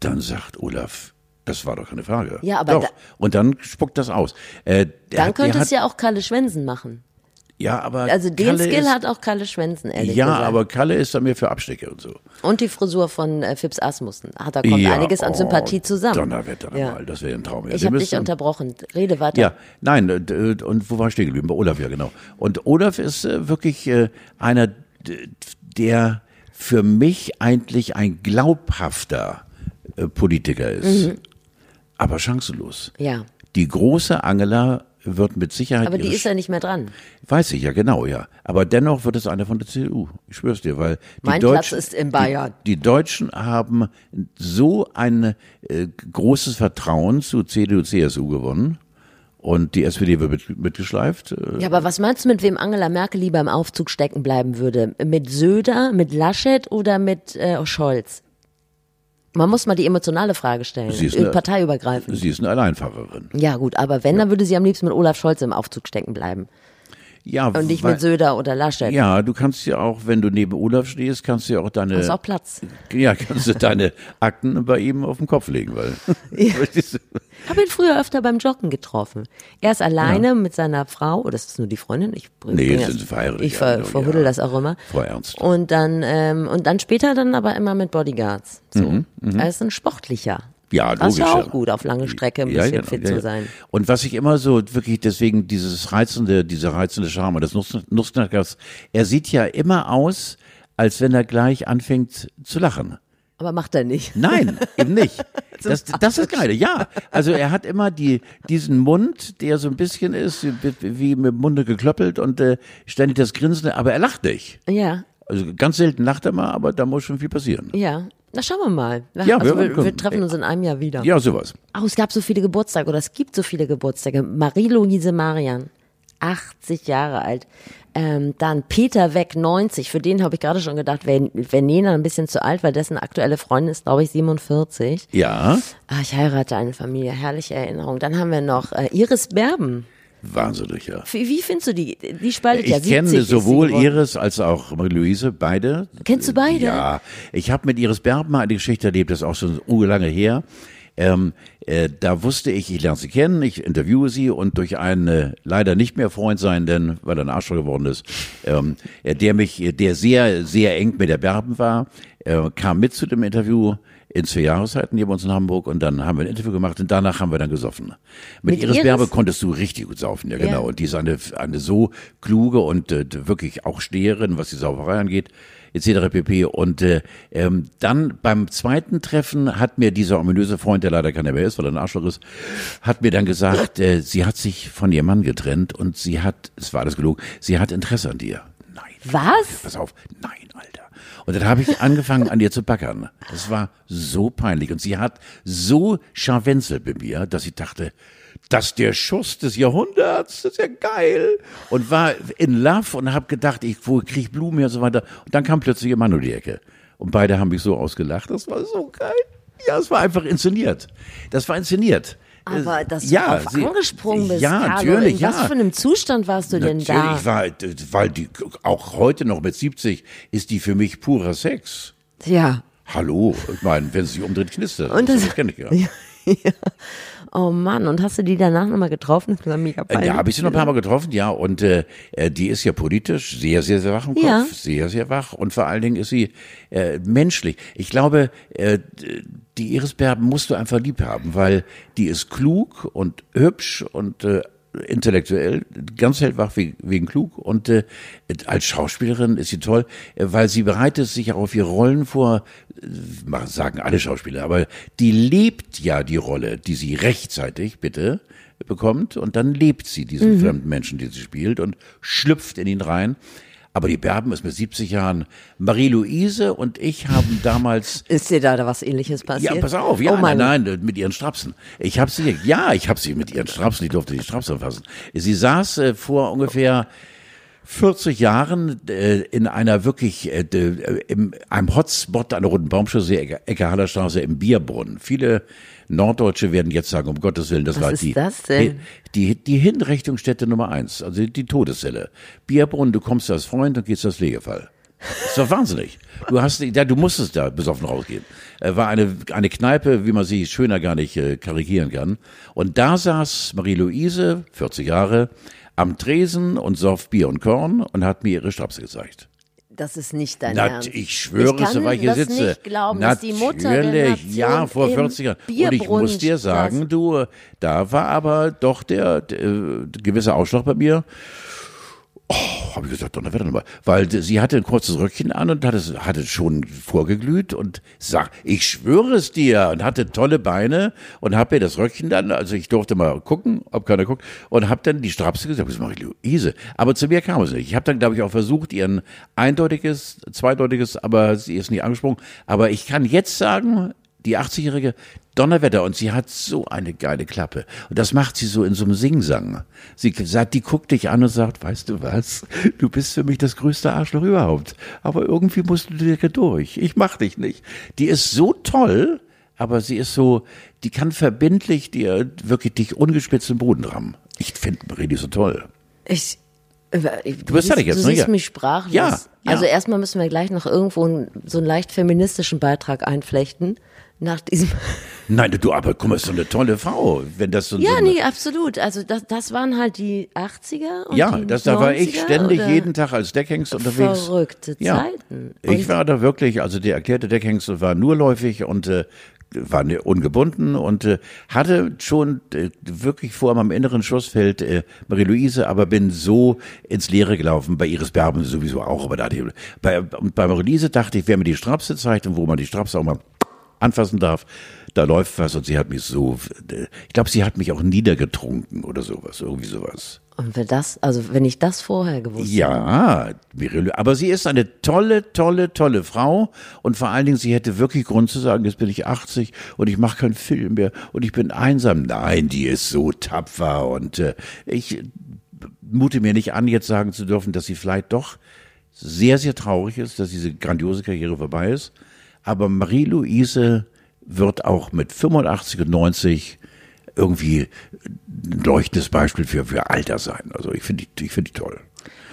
Dann sagt Olaf, das war doch keine Frage. Ja, aber doch. da- Und dann spuckt das aus. Äh, dann hat, könnte es hat, ja auch Kalle Schwensen machen. Ja, aber Also den Kalle Skill ist, hat auch Kalle Schwensen, ehrlich Ja, gesagt. aber Kalle ist da mehr für Abstecke und so. Und die Frisur von äh, Fips Asmussen. Hat, da kommt ja, einiges an oh, Sympathie zusammen. Donnerwetter Ja. mal, das wäre ein Traum. Ja, Ich habe dich unterbrochen. Rede weiter. Ja, nein, äh, d- und wo war ich stehen geblieben? Bei Olaf, ja genau. Und Olaf ist äh, wirklich äh, einer, der für mich eigentlich ein glaubhafter äh, Politiker ist. Mhm. Aber chancenlos. Ja. Die große Angela wird mit Sicherheit. Aber die ist ja nicht mehr dran. Weiß ich, ja genau, ja. Aber dennoch wird es einer von der CDU. Ich schwör's dir, weil die Mein Platz Deutschen, ist in Bayern. Die, die Deutschen haben so ein äh, großes Vertrauen zu CDU, CSU gewonnen. Und die SPD wird mit, mitgeschleift. Äh, Ja, aber was meinst du, mit wem Angela Merkel lieber im Aufzug stecken bleiben würde? Mit Söder, mit Laschet oder mit äh, Scholz? Man muss mal die emotionale Frage stellen. Sie ist Äh, eine- Parteiübergreifend. Sie ist eine Alleinfahrerin. Ja, gut, aber wenn, dann würde sie am liebsten mit Olaf Scholz im Aufzug stecken bleiben. Ja, Und nicht weil- mit Söder oder Laschet. Ja, du kannst ja auch, wenn du neben Olaf stehst, kannst du ja auch deine, Hast auch Platz. ja, kannst du deine Akten bei ihm auf den Kopf legen, weil. Ich habe ihn früher öfter beim Joggen getroffen. Er ist alleine mit seiner Frau, oder ist das nur die Freundin? Ich Nee, bring sind sie verheiratet, Ich ja, ver, genau, verhuddel ja. das auch immer. Frau Ernst. Und dann, ähm, und dann später dann aber immer mit Bodyguards. So. Er ist ein sportlicher. Ja, das ist ja logisch, auch ja. gut, auf lange Strecke ein Ja, bisschen genau, fit ja, zu ja. sein. Und was ich immer so wirklich deswegen dieses reizende, diese reizende Charme, das Nuss- Nussknackers, er sieht ja immer aus, als wenn er gleich anfängt zu lachen. Aber macht er nicht. Nein, eben nicht. Das, das ist geil, ja. Also er hat immer die, diesen Mund, der so ein bisschen ist, wie- wie mit dem Munde geklöppelt und äh, ständig das Grinsen, aber er lacht nicht. Ja, Also ganz selten lacht er mal, aber da muss schon viel passieren. ja. Na, schauen wir mal. Ja, also wir- wir, wir wir- treffen uns in einem Jahr wieder. Ja, sowas. Oh, es gab so viele Geburtstage oder es gibt so viele Geburtstage. Marie-Louise Marian, 80 Jahre alt. Ähm, dann Peter Weck, 90. Für den habe ich gerade schon gedacht, wäre wär Nena ein bisschen zu alt, weil dessen aktuelle Freundin ist, glaube ich, 47. Ja, Ah, ich heirate eine Familie, herrliche Erinnerung. Dann haben wir noch äh, Iris Berben. Wahnsinnig, ja. Wie, findest du die? Die spaltet ja Ich 70 kenne ist sie sowohl. Iris als auch Marie-Louise, beide. Kennst du beide? Ja, ich habe mit Iris Berben mal eine Geschichte erlebt, das ist auch schon urlange her. Ähm, äh, da wusste ich, ich lerne sie kennen, ich interviewe sie und durch einen äh, leider nicht mehr Freund sein, denn weil er ein Arschloch geworden ist, ähm, äh, der mich, äh, der sehr, sehr eng mit der Berben war, äh, kam mit zu dem Interview in zwei Jahreszeiten hier bei uns in Hamburg und dann haben wir ein Interview gemacht und danach haben wir dann gesoffen. Mit, Mit Iris, Iris? Berbe konntest du richtig gut saufen, ja genau. Ja. Und die ist eine, eine so kluge und äh, wirklich auch Steherin, was die Sauferei angeht, etc. pp. Und äh, ähm, dann beim zweiten Treffen hat mir dieser ominöse Freund, der leider keiner mehr ist, weil er ein Arschloch ist, hat mir dann gesagt, äh, sie hat sich von ihrem Mann getrennt und sie hat, es war alles gelogen, sie hat Interesse an dir. Nein. Was? Pass auf, nein, Alter. Und dann habe ich angefangen, an ihr zu backern. Das war so peinlich. Und sie hat so scharwenzelt bei mir, dass ich dachte, das ist der Schuss des Jahrhunderts, das ist ja geil. Und war in Love und habe gedacht, ich wo krieg Blumen und so weiter. Und dann kam plötzlich ihr Mann um die Ecke. Und beide haben mich so ausgelacht. Das war so geil. Ja, es war einfach inszeniert. Das war inszeniert. Aber dass du ja, drauf sie- angesprungen bist, Ja, Carlo, natürlich, in ja. was für einem Zustand warst du denn da? Natürlich war, weil die, auch heute noch mit 70 ist die für mich purer Sex. Ja. Hallo, ich meine, wenn sie sich umdreht, knistert. Und das- kenne ich ja. Oh Mann, und hast du die danach nochmal getroffen? Das war mega Äh, peinlich. Ja, habe ich sie noch ein paar Mal getroffen, ja. Und äh, äh, die ist ja politisch sehr, sehr, sehr wach im Kopf. Ja. Sehr, sehr wach. Und vor allen Dingen ist sie äh, menschlich. Ich glaube, äh, die Iris Berben musst du einfach lieb haben, weil die ist klug und hübsch und äh, intellektuell, ganz hellwach wegen, wegen klug und äh, als Schauspielerin ist sie toll, äh, weil sie bereitet sich auch auf ihre Rollen vor, äh, sagen alle Schauspieler, aber die lebt ja die Rolle, die sie rechtzeitig, bitte, bekommt und dann lebt sie diesen fremden Menschen, den sie spielt und schlüpft in ihn rein. Aber die Berben ist mit 70 Jahren. Marie-Louise und ich haben damals Ist dir da, was ähnliches passiert? ja, pass auf, ja, oh nein, nein, mit ihren Strapsen. Ich habe sie, ja, ich habe sie mit ihren Strapsen, ich durfte die Strapsen fassen. Sie saß äh, vor ungefähr 40 Jahren äh, in einer wirklich, äh, äh, im, einem Hotspot an der Roten Ecke, Ecke Hallerstraße im Bierbrunnen. Viele Norddeutsche werden jetzt sagen, um Gottes Willen, das Was war ist die, das denn? die, die Hinrichtungsstätte Nummer eins, also die Todeszelle. Bierbrunnen, du kommst als Freund und gehst als Pflegefall. Das war wahnsinnig. Du hast, ja, du musstest da besoffen rausgehen. Äh, War eine, eine Kneipe, wie man sie schöner gar nicht äh, karikieren kann. Und da saß Marie-Louise, 40 Jahre, am Tresen und soff Bier und Korn und hat mir ihre Strapse gezeigt. Das ist nicht dein Na, Ernst. ich schwöre, ich so weil ich hier sitze. nicht glauben, Natürlich, Nation ja, vor im 40 Jahren. Und ich muss dir sagen, du, da war aber doch der, der äh, gewisse Ausschlag bei mir. Oh, habe ich gesagt, Donnerwetter nochmal. Weil sie hatte ein kurzes Röckchen an und hatte, es- hatte schon vorgeglüht und sag, ich schwöre es dir und hatte tolle Beine und habe mir das Röckchen dann, also ich durfte mal gucken, ob keiner guckt und habe dann die Strapse gesagt, das mache ich Luise. Aber zu mir kam es nicht. Ich habe dann, glaube ich, auch versucht, ihren eindeutiges, zweideutiges, aber sie ist nicht angesprungen. Aber ich kann jetzt sagen, die 80-jährige Donnerwetter und sie hat so eine geile Klappe und das macht sie so in so einem Singsang. Sie sagt, die guckt dich an und sagt, weißt du was, du bist für mich das größte Arschloch überhaupt, aber irgendwie musst du dir durch. Ich mach dich nicht. Die ist so toll, aber sie ist so, die kann verbindlich dir wirklich dich ungespitzt im Boden rammen. Ich finde Marie so toll. Ich, Du bist fertig jetzt, du ne? siehst Ja. mich sprachlos. Ja, ja. Also erstmal müssen wir gleich noch irgendwo so einen leicht feministischen Beitrag einflechten. Nach diesem. Nein, du, aber guck mal, ist so eine tolle Frau, wenn das so, Ja, so nee, absolut. Also das, das waren halt die 80er und Ja, die das, da war ich 90er ständig jeden Tag als Deckhengst unterwegs. Verrückte Ja. Zeiten. Ich Und- war da wirklich, also der erklärte Deckhengst war nur läufig und äh, war ne- ungebunden und äh, hatte schon äh, wirklich vor am inneren Schussfeld äh, Marie-Louise, aber bin so ins Leere gelaufen, bei Iris Berben sowieso auch, aber da ich, bei, und bei Marie-Louise dachte ich, wer mir die Strapse zeigt und wo man die Strapse auch mal anfassen darf, da läuft was und sie hat mich so, ich glaube, sie hat mich auch niedergetrunken oder sowas, irgendwie sowas. Und wenn das, also wenn ich das vorher gewusst hätte. Ja, aber sie ist eine tolle, tolle, tolle Frau und vor allen Dingen, sie hätte wirklich Grund zu sagen, jetzt bin ich 80 und ich mache keinen Film mehr und ich bin einsam. Nein, die ist so tapfer und äh, ich mute mir nicht an, jetzt sagen zu dürfen, dass sie vielleicht doch sehr, sehr traurig ist, dass diese grandiose Karriere vorbei ist. Aber Marie-Louise wird auch mit 85 und 90 irgendwie ein leuchtendes Beispiel für, für Alter sein. Also ich finde die, ich finde die toll.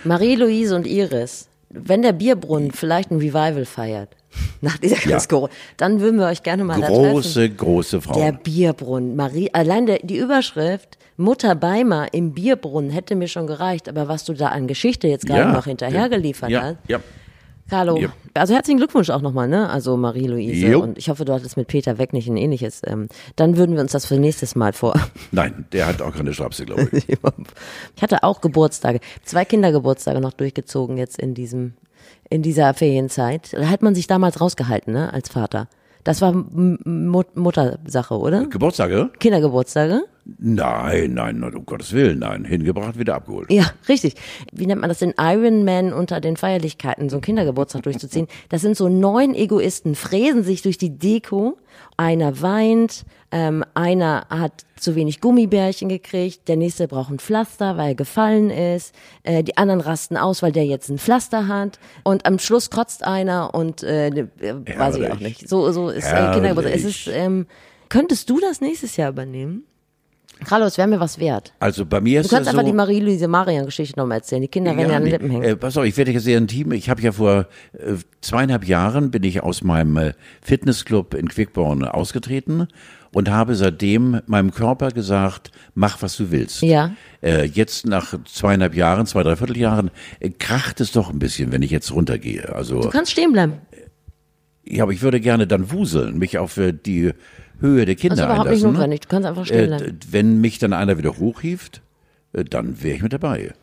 Marie-Louise und Iris, wenn der Bierbrunnen vielleicht ein Revival feiert, nach dieser Ja. ganz Corona, dann würden wir euch gerne mal da treffen. Große, große Frau. Der Bierbrunnen. Marie, allein der, die Überschrift Mutter Beimer im Bierbrunnen hätte mir schon gereicht, aber was du da an Geschichte jetzt gerade noch hinterhergeliefert ja, hast. ja. Carlo, Ja. also herzlichen Glückwunsch auch nochmal, ne? Also Marie-Louise. Jo. Und ich hoffe, du hattest mit Peter Weg nicht ein ähnliches. Ähm, dann würden wir uns das für nächstes Mal vor. Nein, der hat auch keine Schrapse, glaube ich. Ich hatte auch Geburtstage, zwei Kindergeburtstage noch durchgezogen jetzt in diesem, in dieser Ferienzeit. Da hat man sich damals rausgehalten, ne, als Vater. Das war M- Mut Muttersache, oder? Geburtstage? Kindergeburtstage? Nein, nein, nein, um Gottes Willen, nein. Hingebracht, wieder abgeholt. Ja, richtig. Wie nennt man das den Ironman unter den Feierlichkeiten, so einen Kindergeburtstag durchzuziehen? Das sind so neun Egoisten, fräsen sich durch die Deko. Einer weint, ähm, einer hat zu wenig Gummibärchen gekriegt, der nächste braucht ein Pflaster, weil er gefallen ist, äh, die anderen rasten aus, weil der jetzt ein Pflaster hat und am Schluss kotzt einer und äh, weiß ich auch nicht. So, so ist äh. Kindergeburtstag. Es ist, ähm, könntest du das nächstes Jahr übernehmen? Carlos, wäre mir was wert. Also bei mir Du ist kannst es einfach so, die Marie-Louise Marian-Geschichte nochmal erzählen. Die Kinder werden ja, an den Lippen hängen. Äh, pass auf, ich werde jetzt sehr intim. Ich habe ja vor äh, zweieinhalb Jahren bin ich aus meinem äh, Fitnessclub in Quickborn ausgetreten und habe seitdem meinem Körper gesagt, mach was du willst. Ja. Äh, jetzt nach zweieinhalb Jahren, zwei, dreiviertel Jahren, äh, kracht es doch ein bisschen, wenn ich jetzt runtergehe. Also Du kannst stehen bleiben. ja, aber ich würde gerne dann wuseln, mich auf äh, die Höhe der Kinder Das ist überhaupt nicht einlassen. notwendig. Du kannst einfach stehen Äh, wenn mich dann einer wieder hochhieft, äh, dann wäre ich mit dabei.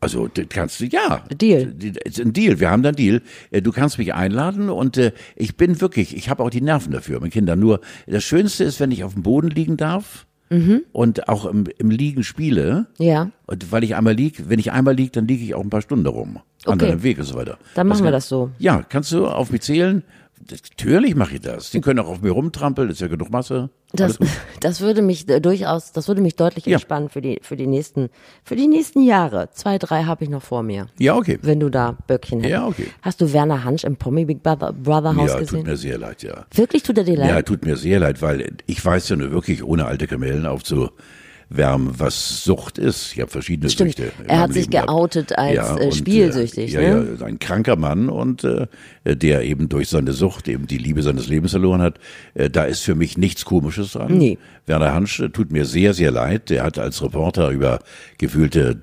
Also das kannst du, ja. Deal. Ein Deal, wir haben da einen Deal. Äh, Du kannst mich einladen und äh, ich bin wirklich, ich habe auch die Nerven dafür, mit Kindern. Nur das Schönste ist, wenn ich auf dem Boden liegen darf Mhm. und auch im, im Liegen spiele. Ja. Und weil ich einmal lieg, wenn ich einmal lieg, dann liege ich auch ein paar Stunden rum. An Okay. deinem Weg und so weiter. Dann machen wir kann- das so. Ja, kannst du auf mich zählen? Natürlich mache ich das. Die können auch auf mir rumtrampeln, ist ja genug Masse. Das, das würde mich äh, durchaus, das würde mich deutlich Ja. entspannen für die, für die nächsten, für die nächsten Jahre. Zwei, drei habe ich noch vor mir. Ja, okay. Wenn du da Böckchen hättest. Ja, okay. Hast du Werner Hansch im Pommy Big Brother, Brother Haus Ja, gesehen? tut mir sehr leid, ja. Wirklich tut er dir leid? Ja, tut mir sehr leid, weil ich weiß ja nur wirklich, ohne alte Kamellen aufzuwärmen, was Sucht ist. Ich habe verschiedene Stimmt. Süchte. Er hat sich Leben gehabt. geoutet als, äh, und, spielsüchtig, Ja, ne? ja, ein kranker Mann und äh, der eben durch seine Sucht eben die Liebe seines Lebens verloren hat. Äh, da ist für mich nichts Komisches dran. Nee. Werner Hansch äh, tut mir sehr, sehr leid. Der hat als Reporter über gefühlte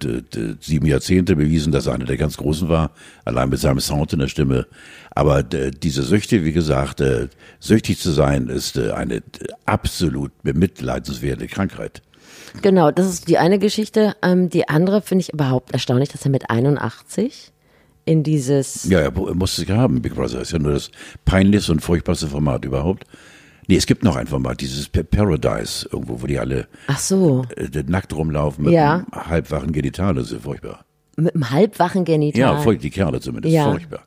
sieben Jahrzehnte bewiesen, dass er einer der ganz Großen war, allein mit seinem Sound in der Stimme. Aber diese Süchte, wie gesagt, äh, süchtig zu sein, ist äh, eine absolut bemitleidenswerte Krankheit. Genau, das ist die eine Geschichte. Ähm, die andere finde ich überhaupt erstaunlich, dass er mit 81 in dieses Ja, er mu- musste es haben. Big Brother ist ja nur das peinlichste und furchtbarste Format überhaupt. Nee, es gibt noch ein Format, dieses Pa- Paradise, irgendwo, wo die alle Ach so, äh, nackt rumlaufen mit Ja. einem halbwachen Genital. Das ist ja furchtbar. mit einem halbwachen Genital. Ja, die Kerle zumindest. Ja. Furchtbar.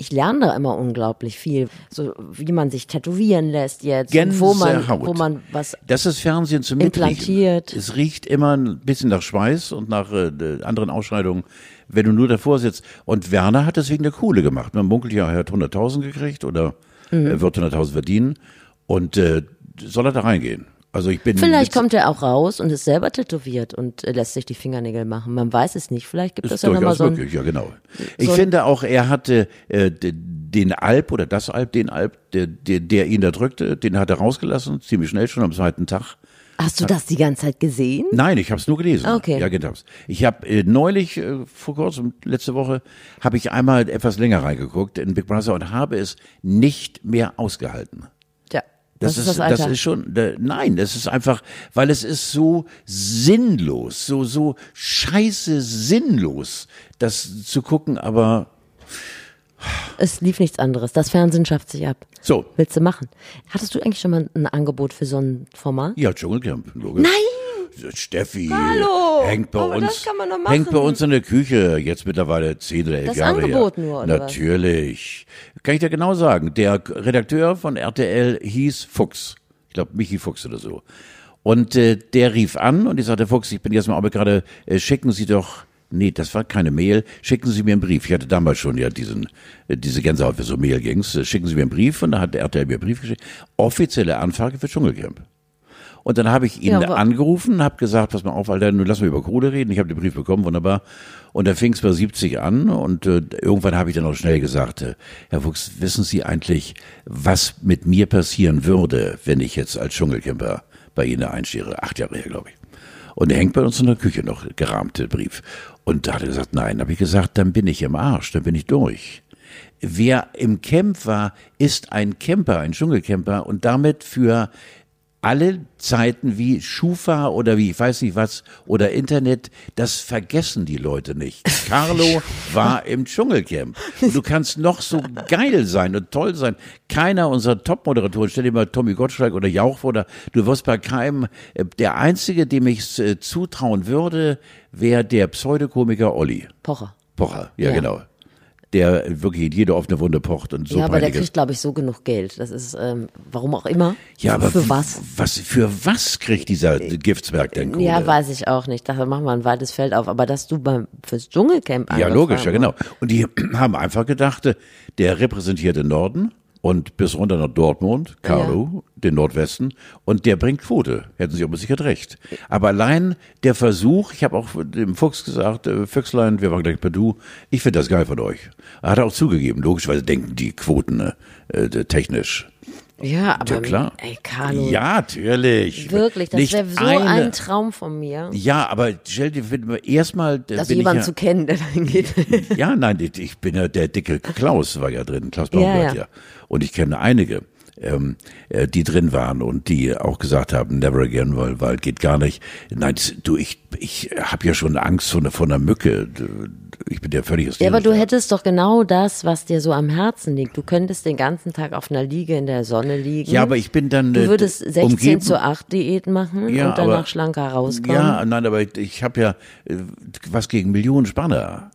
Ich lerne da immer unglaublich viel, so wie man sich tätowieren lässt jetzt, wo man, wo man was Das ist Fernsehen zum Mitriechen. Implantiert. Es riecht immer ein bisschen nach Schweiß und nach äh, de- anderen Ausscheidungen, wenn du nur davor sitzt. Und Werner hat deswegen der Kohle gemacht. Man munkelt ja, er hat 100.000 gekriegt oder Mhm. er wird 100.000 verdienen. Und äh, soll er da reingehen? Also ich bin Vielleicht kommt er auch raus und ist selber tätowiert und äh, lässt sich die Fingernägel machen. Man weiß es nicht. Vielleicht gibt es ja nochmal so ein, möglich, ja genau. Ich so ein- finde auch, er hatte äh, den Alp oder das Alp, den Alp, der, der, der ihn da drückte, den hat er rausgelassen, ziemlich schnell schon am zweiten Tag. Hast du das die ganze Zeit gesehen? Nein, ich habe es nur gelesen. Okay. Ja, genau. Ich habe äh, neulich, äh, vor kurzem, letzte Woche, habe ich einmal etwas länger reingeguckt in Big Brother und habe es nicht mehr ausgehalten. Das, Das, ist, das das ist schon, äh, nein, das ist einfach, weil es ist so sinnlos, so, so scheiße sinnlos, das zu gucken, aber es lief nichts anderes. Das Fernsehen schafft sich ab. so. Willst du machen? Hattest du eigentlich schon mal ein Angebot für so ein Format? Ja, Dschungelcamp, logisch. Nein! Steffi Hallo! hängt bei Aber uns, hängt bei uns in der Küche, jetzt mittlerweile zehn oder elf Das Jahre Angebot her. nur, oder was? Natürlich. Kann ich dir genau sagen. Der Redakteur von RTL hieß Fuchs. Ich glaube, Michi Fuchs oder so. Und äh, der rief an und ich sagte, Fuchs, ich bin jetzt mal aber gerade, äh, schicken Sie doch, nee, das war keine Mail, schicken Sie mir einen Brief. Ich hatte damals schon ja diesen, äh, diese Gänsehaut für so Mail ging's. Schicken Sie mir einen Brief und da hat der RTL mir einen Brief geschickt. Offizielle Anfrage für Dschungelcamp. Und dann habe ich ihn Ja, angerufen, habe gesagt, pass mal auf, Alter, nun lass mal über Kohle reden. Ich habe den Brief bekommen, wunderbar. Und da fing es bei 70 an und äh, irgendwann habe ich dann auch schnell gesagt, äh, Herr Fuchs, wissen Sie eigentlich, was mit mir passieren würde, wenn ich jetzt als Dschungelcamper bei Ihnen einstehe? Acht Jahre her, glaube ich. Und er hängt bei uns in der Küche noch, gerahmt, der Brief. Und da hat er gesagt, nein, habe ich gesagt, dann bin ich im Arsch, dann bin ich durch. Wer im Camp war, ist ein Camper, ein Dschungelcamper und damit für alle Zeiten wie Schufa oder wie ich weiß nicht was oder Internet, das vergessen die Leute nicht. Carlo war im Dschungelcamp. Und du kannst noch so geil sein und toll sein. Keiner unserer Top-Moderatoren, stell dir mal Tommy Gottschalk oder Jauch vor, oder du wirst bei keinem, äh, der einzige, dem ich äh, zutrauen würde, wäre der Pseudokomiker Olli. Pocher. Pocher, ja, Ja. genau. Der wirklich jede offene Wunde pocht und so ja, aber der kriegt, glaube ich, so genug Geld. Das ist, ähm, warum auch immer. Ja, aber für was? was? Für was kriegt dieser Giftsberg denn Kohle? Ja, weiß ich auch nicht. Da machen wir ein weites Feld auf. Aber dass du beim fürs Dschungelcamp Ja, logisch, ja genau. Und die haben einfach gedacht, äh, der repräsentiert den Norden und bis runter nach Dortmund, Carlo, den Nordwesten, und der bringt Quote. Hätten sie aber sicher recht. Aber allein der Versuch, ich habe auch dem Fuchs gesagt, äh, Füchslein, wir waren gleich bei du, ich finde das geil von euch. Er hat auch zugegeben, logischerweise denken die Quoten äh, äh, technisch. Ja, aber Ja, klar. ey, Carlo, Ja, natürlich. wirklich, das wäre so eine- ein Traum von mir, Ja, aber stell dir erstmal, dass bin ich jemand ja, zu kennen, der dahin geht. Ja, nein, ich, bin ja der dicke Klaus war ja drin, Klaus Baumgart, Ja, ja. Und ich kenne einige, ähm, äh, die drin waren und die auch gesagt haben, never again, weil, weil geht gar nicht. Nein, du, ich, ich habe ja schon Angst vor einer, vor einer Mücke. Ich bin ja völlig Ja, aber du hättest doch genau das, was dir so am Herzen liegt. Du könntest den ganzen Tag auf einer Liege in der Sonne liegen. Ja, aber ich bin dann Du äh, würdest 16 umgeben. zu 8 Diät machen Ja, und danach aber- schlanker rauskommen. Ja, nein, aber ich, ich habe ja äh, was gegen Millionen Spanner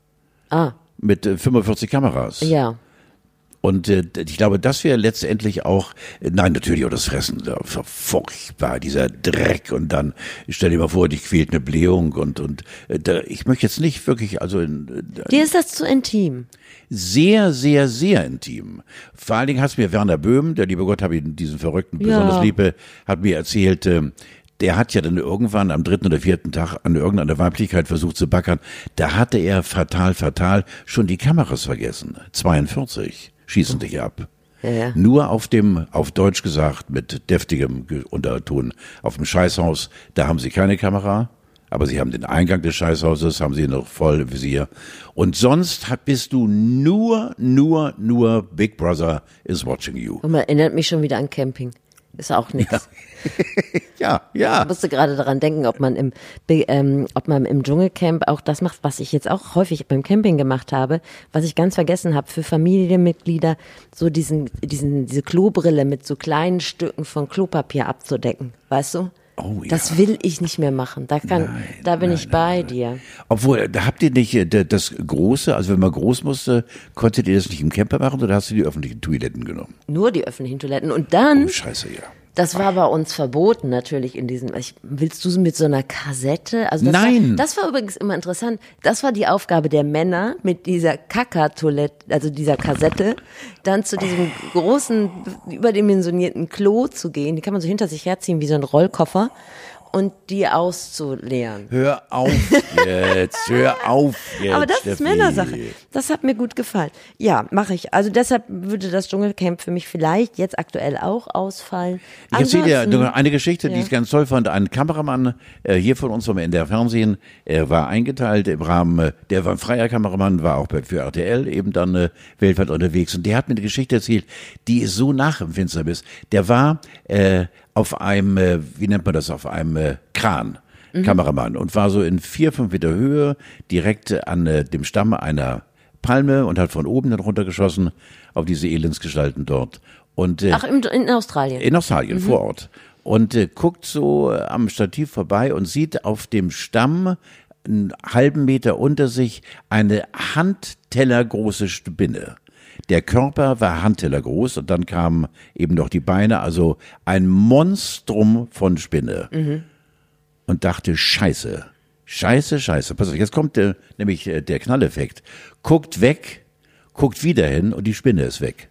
Ah, mit äh, 45 Kameras. ja. Und äh, ich glaube, das wäre letztendlich auch, äh, nein, natürlich auch das Fressen, war furchtbar, dieser Dreck und dann, stell dir mal vor, dich quält eine Blähung und, und äh, da, ich möchte jetzt nicht wirklich, also in, äh, Dir ist das zu intim. sehr, sehr, sehr intim. Vor allen Dingen hat es mir Werner Böhm, der liebe Gott, habe ihn diesen Verrückten Ja. besonders liebe, hat mir erzählt, ähm, der hat ja dann irgendwann am dritten oder vierten Tag an irgendeiner Weiblichkeit versucht zu backern. Da hatte er fatal, fatal schon die Kameras vergessen. 42 schießen dich ab. Ja, ja. Nur auf dem, auf Deutsch gesagt, mit deftigem Ge- Unterton, auf dem Scheißhaus, da haben sie keine Kamera, aber sie haben den Eingang des Scheißhauses, haben sie noch voll Visier. Und sonst bist du nur, nur, nur Big Brother is watching you. Und man erinnert mich schon wieder an Camping. Ist auch nichts. Ja, ja. Ich musste gerade daran denken, ob man im, ähm, ob man im Dschungelcamp auch das macht, was ich jetzt auch häufig beim Camping gemacht habe, was ich ganz vergessen habe, für Familienmitglieder so diesen, diesen, diese Klobrille mit so kleinen Stücken von Klopapier abzudecken. Weißt du? Oh, ja. Das will ich nicht mehr machen. Da kann, Nein, da bin nein, ich bei dir. Obwohl, da habt ihr nicht äh, da- das Große, also wenn man groß musste, konntet ihr das nicht im Camper machen oder hast du die öffentlichen Toiletten genommen? Nur die öffentlichen Toiletten. Und dann Oh, scheiße, ja. Das war bei uns verboten natürlich in diesem. Ich, willst du mit so einer Kassette? Also das Nein. War, das war übrigens immer interessant. Das war die Aufgabe der Männer mit dieser Kaka-Toilette, also dieser Kassette, dann zu diesem großen überdimensionierten Klo zu gehen. Die kann man so hinter sich herziehen wie so ein Rollkoffer und die auszuleeren. Hör auf jetzt, hör auf jetzt. Aber das Steffi. ist Männersache. Das hat mir gut gefallen. Ja, mache ich. Also deshalb würde das Dschungelcamp für mich vielleicht jetzt aktuell auch ausfallen. Ich erzähle dir eine Geschichte, die Ja. ich ganz toll fand. Ein Kameramann äh, hier von uns vom NDR Fernsehen, er war eingeteilt im Rahmen, äh, der war ein freier Kameramann, war auch bei, für RTL eben dann äh, weltweit unterwegs. Und der hat mir eine Geschichte erzählt, die so nachempfindsam ist. Der war äh, auf einem, äh, wie nennt man das, auf einem äh, Kran. Kameramann und war so in vier, fünf Meter Höhe direkt an äh, dem Stamm einer Palme und hat von oben dann runtergeschossen auf diese Elendsgestalten dort. Und äh, Ach, im, in Australien. in Australien, vor Ort. Und äh, guckt so äh, am Stativ vorbei und sieht auf dem Stamm einen halben Meter unter sich eine handtellergroße Spinne. Der Körper war handtellergroß und dann kamen eben noch die Beine, also ein Monstrum von Spinne. Und dachte, scheiße, scheiße, scheiße. Pass auf, jetzt kommt der, nämlich äh, der Knalleffekt. Guckt weg, guckt wieder hin und die Spinne ist weg.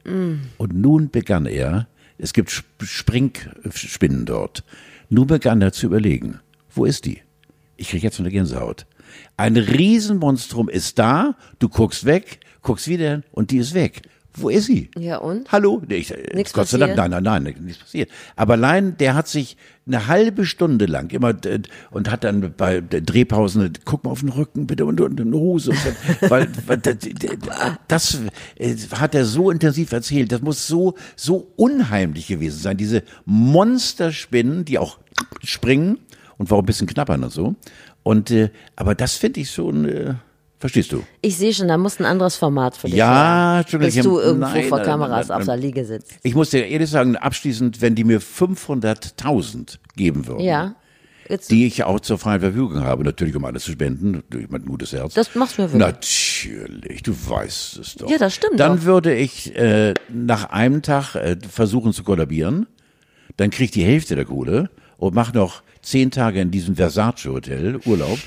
Und nun begann er, es gibt Sp- Springspinnen dort, nun begann er zu überlegen, wo ist die? Ich krieg jetzt eine Gänsehaut. Ein Riesenmonstrum ist da, du guckst weg, guckst wieder hin und die ist weg. Wo ist sie? Ja, und? Hallo? Nee, Ich, Nichts Gott sei Dank, nein, nein, nein, nichts passiert. Aber allein, der hat sich eine halbe Stunde lang immer und hat dann bei der Drehpausen, guck mal auf den Rücken bitte und, und eine Hose. Und so, weil, weil das, das äh, hat er so intensiv erzählt. Das muss so, so unheimlich gewesen sein. Diese Monsterspinnen, die auch springen und war auch ein bisschen knappern und so. Und, äh, aber das finde ich schon, äh, verstehst du? Ich sehe schon, da muss ein anderes Format für dich Ja. Entschuldigung, Bis du irgendwo nein, vor Kameras nein, auf nein. der Liege sitzt. Ich muss dir ehrlich sagen, abschließend, wenn die mir 500.000 geben würden, Ja. Jetzt, die ich auch zur freien Verfügung habe, natürlich um alles zu spenden, durch mein gutes Herz. das machst du ja wirklich. Natürlich, du weißt es doch. Ja, das stimmt Dann doch. würde ich äh, nach einem Tag äh, versuchen zu kollabieren, dann krieg ich die Hälfte der Kohle und mach noch zehn Tage in diesem Versace-Hotel Urlaub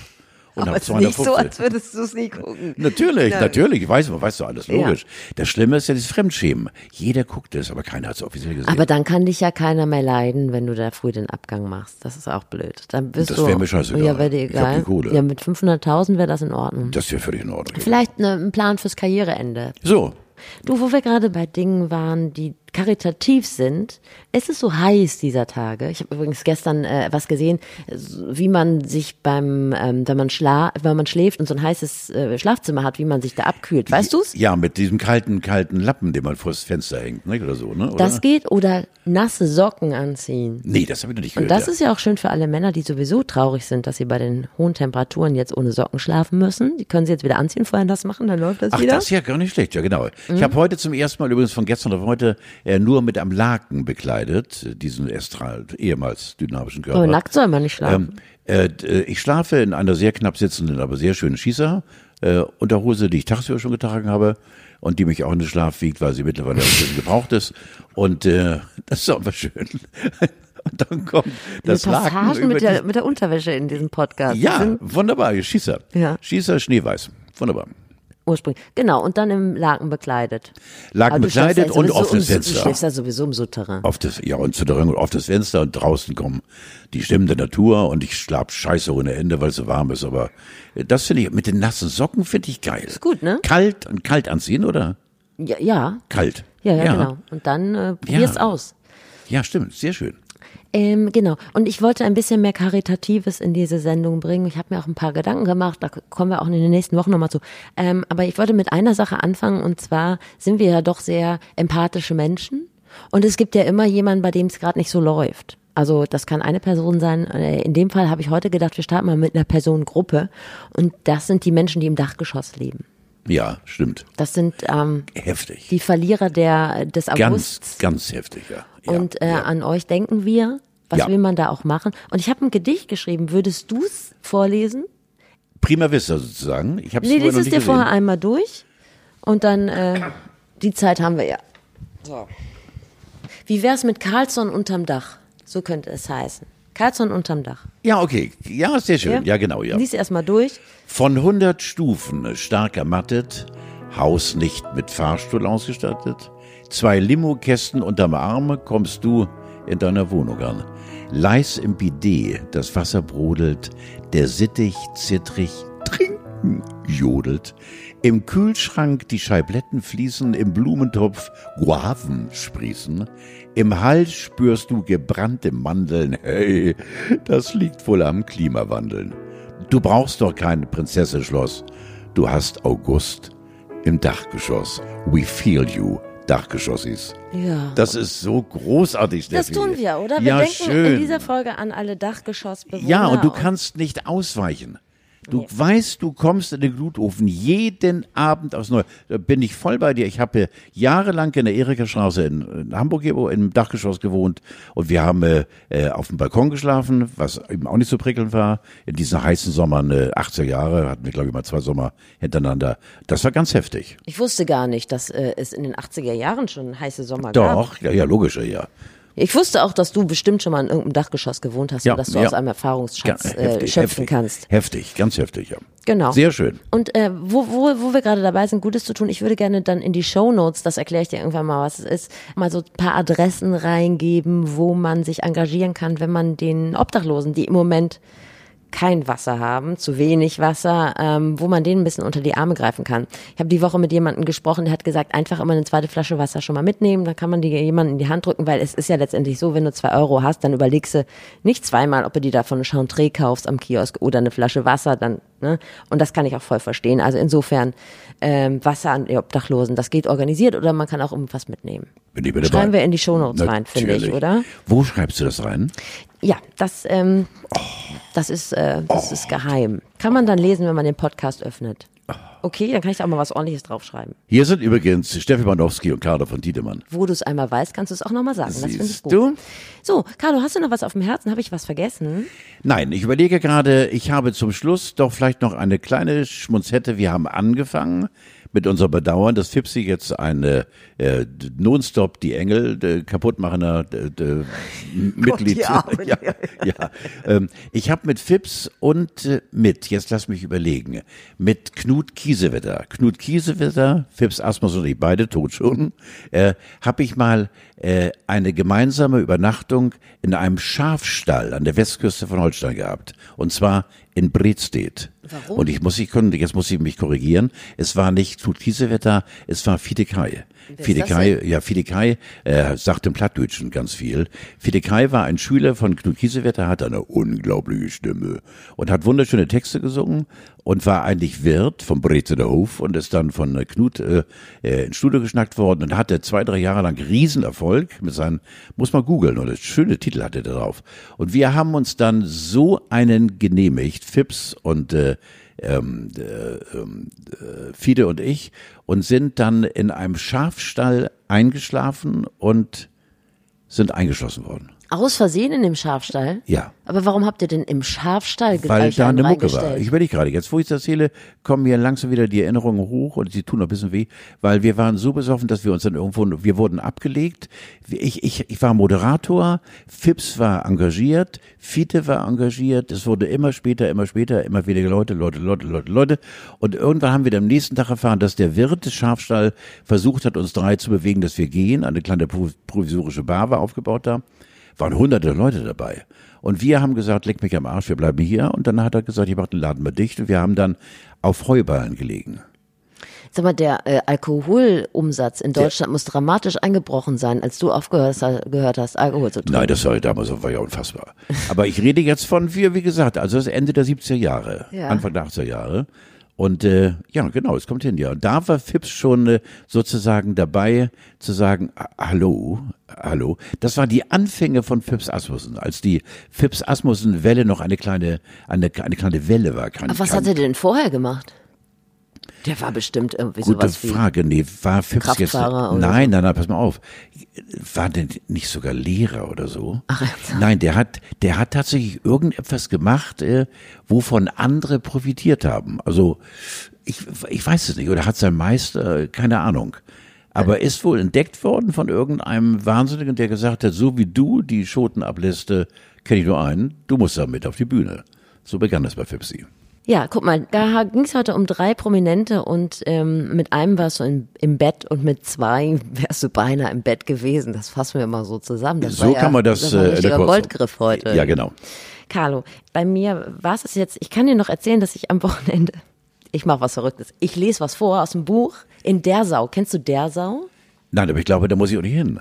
und Aber es ist nicht so, 250. als würdest du es nie gucken. Natürlich, Ja. natürlich, ich weiß, man weiß doch alles, logisch. Das Schlimme ist ja das Fremdschämen. Jeder guckt es, aber keiner hat es offiziell gesehen. Aber dann kann dich ja keiner mehr leiden, wenn du da früh den Abgang machst. Das ist auch blöd. Dann bist Das du. wär mir scheißegal. Ja, wäre dir Ich hab egal. Ja, mit 500.000 wäre das in Ordnung. das wäre völlig in Ordnung. Vielleicht ne, ein Plan fürs Karriereende. So, Du, wo wir gerade bei Dingen waren, die karitativ sind, es ist so heiß dieser Tage. Ich habe übrigens gestern äh, was gesehen, wie man sich beim, ähm, wenn man schla wenn man schläft und so ein heißes äh, Schlafzimmer hat, wie man sich da abkühlt. Weißt du's? Ja, mit diesem kalten, kalten Lappen, den man vors Fenster hängt, nicht? Oder so, ne? Oder? Das geht oder nasse Socken anziehen. nee, das habe ich noch nicht Und gehört. das ist ja auch schön für alle Männer, die sowieso traurig sind, dass sie bei den hohen Temperaturen jetzt ohne Socken schlafen müssen. Die können sie jetzt wieder anziehen, vorher das machen, dann läuft das Ach, wieder. das ist ja gar nicht schlecht, ja genau. Mhm. Ich habe heute zum ersten Mal übrigens von gestern auf heute äh, nur mit einem Laken bekleidet, diesen Estral, ehemals dynamischen Körper. Aber nackt soll man nicht schlafen. Ähm, äh, äh, ich schlafe in einer sehr knapp sitzenden, aber sehr schönen Schießer, äh, Unterhose, die ich tagsüber schon getragen habe und die mich auch in den Schlaf wiegt, weil sie mittlerweile auch schön gebraucht ist. Und äh, das ist aber schön. Und dann kommt das Laken Passagen mit der, die, mit der Unterwäsche in diesem Podcast. Die Ja, wunderbar, Schießer. Ja. Schießer, Schneeweiß. Wunderbar. Ursprünglich. Genau, und dann im Laken bekleidet. Laken Aber bekleidet ja und offenes im, Fenster. Du schläfst ja sowieso im Souterrain. auf das, ja, und zu der und auf das Fenster und draußen kommen die Stimmen der Natur und ich schlaf scheiße ohne Ende, weil es so warm ist. Aber das finde ich, mit den nassen Socken finde ich geil. Ist gut, ne? Kalt und kalt anziehen, oder? Ja, ja, Kalt. ja, ja, genau. Und dann äh, probier's Ja. aus. Ja, stimmt, sehr schön. Ähm, genau. Und ich wollte ein bisschen mehr Karitatives in diese Sendung bringen. Ich habe mir auch ein paar Gedanken gemacht. Da kommen wir auch in den nächsten Wochen nochmal zu. Ähm, aber ich wollte mit einer Sache anfangen. Und zwar sind wir ja doch sehr empathische Menschen. Und es gibt ja immer jemanden, bei dem es gerade nicht so läuft. Also das kann eine Person sein. Äh, In dem Fall habe ich heute gedacht, wir starten mal mit einer Personengruppe. Und das sind die Menschen, die im Dachgeschoss leben. Ja, stimmt. Das sind ähm, Heftig. die Verlierer der, des ganz, Augusts. ganz heftig, ja. Ja Und äh, ja. an euch denken wir. Was Ja. will man da auch machen? Und ich habe ein Gedicht geschrieben. Würdest du es vorlesen? Prima Vista sozusagen. Ich habe es Nee, lies es dir gesehen. vorher einmal durch. Und dann, äh, die Zeit haben wir ja. Wie wär's mit Carlsson unterm Dach? So könnte es heißen. Carlson unterm Dach. Ja, okay. Ja, sehr schön. Ja, genau, ja. Lies erstmal durch. Von 100 Stufen stark ermattet, Haus nicht mit Fahrstuhl ausgestattet, zwei Limokästen unterm Arm kommst du in deiner Wohnung an. Leis im Bidet, das Wasser brodelt, der Sittich zittrig trinken jodelt. Im Kühlschrank die Scheibletten fließen, im Blumentopf Guaven sprießen. Im Hals spürst du gebrannte Mandeln. Hey, das liegt wohl am Klimawandeln. Du brauchst doch kein Prinzessenschloss. Du hast August im Dachgeschoss. We feel you. Dachgeschossis. Ja. Das ist so großartig, Steffi. Das tun wir, oder? Wir ja, denken schön. in dieser Folge an alle Dachgeschossbewohner. Ja, und du kannst nicht ausweichen. Du Nee. weißt, du kommst in den Glutofen jeden Abend aufs Neue. Da bin ich voll bei dir. Ich habe jahrelang in der Erika-Straße in, in Hamburg im Dachgeschoss gewohnt und wir haben äh, äh, auf dem Balkon geschlafen, was eben auch nicht so prickelnd war. In diesen heißen Sommern, äh, 80er Jahre, hatten wir glaube ich mal zwei Sommer hintereinander. Das war ganz heftig. Ich wusste gar nicht, dass äh, es in den 80er Jahren schon heiße Sommer gab. Doch, ja, ja logisch, ja. Ich wusste auch, dass du bestimmt schon mal in irgendeinem Dachgeschoss gewohnt hast Ja, und dass du ja. aus einem Erfahrungsschatz Ja, äh, schöpfen heftig, kannst. Heftig, ganz heftig, ja. Genau. Sehr schön. Und äh, wo, wo, wo wir gerade dabei sind, Gutes zu tun, ich würde gerne dann in die Shownotes, das erkläre ich dir irgendwann mal, was es ist, mal so ein paar Adressen reingeben, wo man sich engagieren kann, wenn man den Obdachlosen, die im Moment kein Wasser haben, zu wenig Wasser, ähm, wo man denen ein bisschen unter die Arme greifen kann. Ich habe die Woche mit jemandem gesprochen, der hat gesagt, einfach immer eine zweite Flasche Wasser schon mal mitnehmen, dann kann man die jemandem in die Hand drücken, weil es ist ja letztendlich so, wenn du zwei Euro hast, dann überlegst du nicht zweimal, ob du die davon eine Chantre kaufst am Kiosk oder eine Flasche Wasser, dann, ne? Und das kann ich auch voll verstehen. Also insofern, ähm, Wasser an die Obdachlosen, das geht organisiert oder man kann auch irgendwas mitnehmen. Bin ich dabei. Schreiben wir in die Shownotes rein, finde ich, Natürlich. oder? Wo schreibst du das rein? Ja, das, ähm, das ist, äh, das ist geheim. Kann man dann lesen, wenn man den Podcast öffnet. Okay, dann kann ich da auch mal was ordentliches draufschreiben. Hier sind übrigens Steffi Bandowski und Carlo von Tiedemann. Wo du es einmal weißt, kannst du es auch nochmal sagen. Das finde ich gut. du? So, Carlo, hast du noch was auf dem Herzen? Habe ich was vergessen? Nein, ich überlege gerade, ich habe zum Schluss doch vielleicht noch eine kleine Schmunzette. Wir haben angefangen mit unserem Bedauern, dass Fipsi jetzt eine äh, nonstop die Engel äh, kaputtmachender äh, äh, Mitglied. die Armen. ja, ja. Ähm, ich habe mit Fips und äh, mit, jetzt lass mich überlegen, mit Knut Kiesewetter, Knut Kiesewetter, Fips Asmus und ich beide tot schon, äh, habe ich mal äh, eine gemeinsame Übernachtung in einem Schafstall an der Westküste von Holstein gehabt. Und zwar in Bredstedt. Warum? Und ich muss, ich konnte, jetzt muss ich mich korrigieren. Es war nicht Knut Kiesewetter, es war Fidekai. Fidekai, ja, Fidekai äh, sagt im Plattdeutschen ganz viel. Fidekai war ein Schüler von Knut Kiesewetter, hat eine unglaubliche Stimme und hat wunderschöne Texte gesungen und war eigentlich Wirt vom Brezeder Hof und ist dann von äh, Knut äh, äh, ins Studio geschnackt worden und hatte zwei, drei Jahre lang Riesenerfolg mit seinen, muss man googeln, oder schöne Titel hatte er drauf. Und wir haben uns dann so einen genehmigt, Fips und äh, ähm, äh, ähm, äh, Fide und ich und sind dann in einem Schafstall eingeschlafen und sind eingeschlossen worden. Aus Versehen in dem Schafstall? Ja. Aber warum habt ihr denn im Schafstall Weil da eine Mucke war. Ich überlege gerade, jetzt wo ich das erzähle, kommen mir langsam wieder die Erinnerungen hoch und sie tun noch ein bisschen weh, weil wir waren so besoffen, dass wir uns dann irgendwo, wir wurden abgelegt. Ich, ich, ich war Moderator, Fips war engagiert, Fiete war engagiert, es wurde immer später, immer später, immer weniger Leute, Leute, Leute, Leute, Leute. Und irgendwann haben wir dann am nächsten Tag erfahren, dass der Wirt des Schafstall versucht hat, uns drei zu bewegen, dass wir gehen. Eine kleine pro- provisorische Bar war aufgebaut da waren hunderte Leute dabei. Und wir haben gesagt, leck mich am Arsch, wir bleiben hier. Und dann hat er gesagt, ich mach den Laden mal dicht. Und wir haben dann auf Heuballen gelegen. Sag mal, der äh, Alkoholumsatz in Deutschland muss dramatisch eingebrochen sein, als du aufgehört hast, gehört hast Alkohol zu trinken. Nein, das war damals war ja unfassbar. Aber ich rede jetzt von, wie, wie gesagt, also das Ende der 70er Jahre, Ja. Anfang der 80er Jahre. Und äh, ja, genau, es kommt hin, ja. Und da war Fips schon äh, sozusagen dabei zu sagen, hallo, hallo. Das war die Anfänge von Fips Asmussen, als die Fips Asmussen Welle noch eine kleine, eine, eine kleine Welle war. Kein, Aber was kein, hat er denn vorher gemacht? Der war bestimmt irgendwie Gute sowas wie. Frage. Nee, war Fips jetzt. Nein, nein, nein, pass mal auf. War denn nicht sogar Lehrer oder so? Ach, ernsthaft? Nein, der hat, der hat tatsächlich irgendetwas gemacht, äh, wovon andere profitiert haben. Also, ich, ich weiß es nicht. Oder hat sein Meister, äh, keine Ahnung. aber ist wohl entdeckt worden von irgendeinem Wahnsinnigen, der gesagt hat, so wie du die Schoten ablässt, kenne ich nur einen, du musst da mit auf die Bühne. So begann das bei Fipsi. Ja, guck mal, da ging es heute um drei Prominente und ähm, mit einem warst du in, im Bett und mit zwei wärst du beinahe im Bett gewesen. Das fassen wir mal so zusammen. Das so kann man das, das äh, der. Goldgriff heute. Ja, genau. Carlo, bei mir war es jetzt, ich kann dir noch erzählen, dass ich am Wochenende, ich mache was Verrücktes. Ich lese was vor aus dem Buch in Der Sau. Kennst du Der Sau? Nein, aber ich glaube, da muss ich auch nicht hin.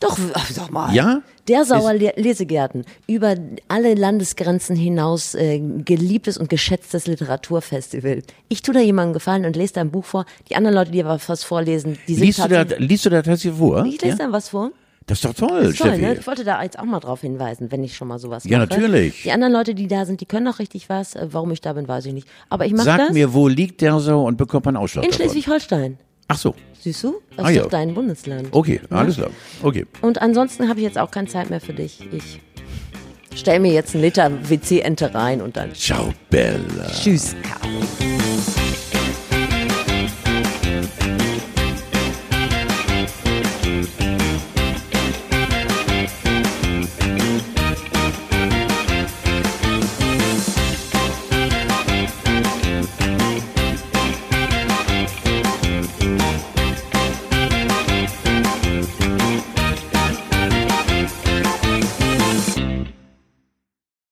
Doch, sag mal. Ja? Der Sauer Le Lesegärten. Über alle Landesgrenzen hinaus äh, geliebtes und geschätztes Literaturfestival. Ich tue da jemandem gefallen und lese da ein Buch vor. Die anderen Leute, die aber was vorlesen, die sind Liest du, da, liest du da tatsächlich vor? Ich lese ja? da was vor. Das ist doch toll, Das ist toll, ne? Ich wollte da jetzt auch mal drauf hinweisen, wenn ich schon mal sowas Ja, mache. natürlich. Die anderen Leute, die da sind, die können auch richtig was. Äh, Warum ich da bin, weiß ich nicht. Aber ich mache Sag das mir, wo liegt der so und bekommt man Ausschlag in? Schleswig-Holstein. Ach so, Siehst du? Das Ah, ist ja. doch dein Bundesland. okay, alles klar. Okay. Und ansonsten habe ich jetzt auch keine Zeit mehr für dich. Ich stell mir jetzt einen Liter WC-Ente rein und dann Ciao, Bella. tschüss, Caro.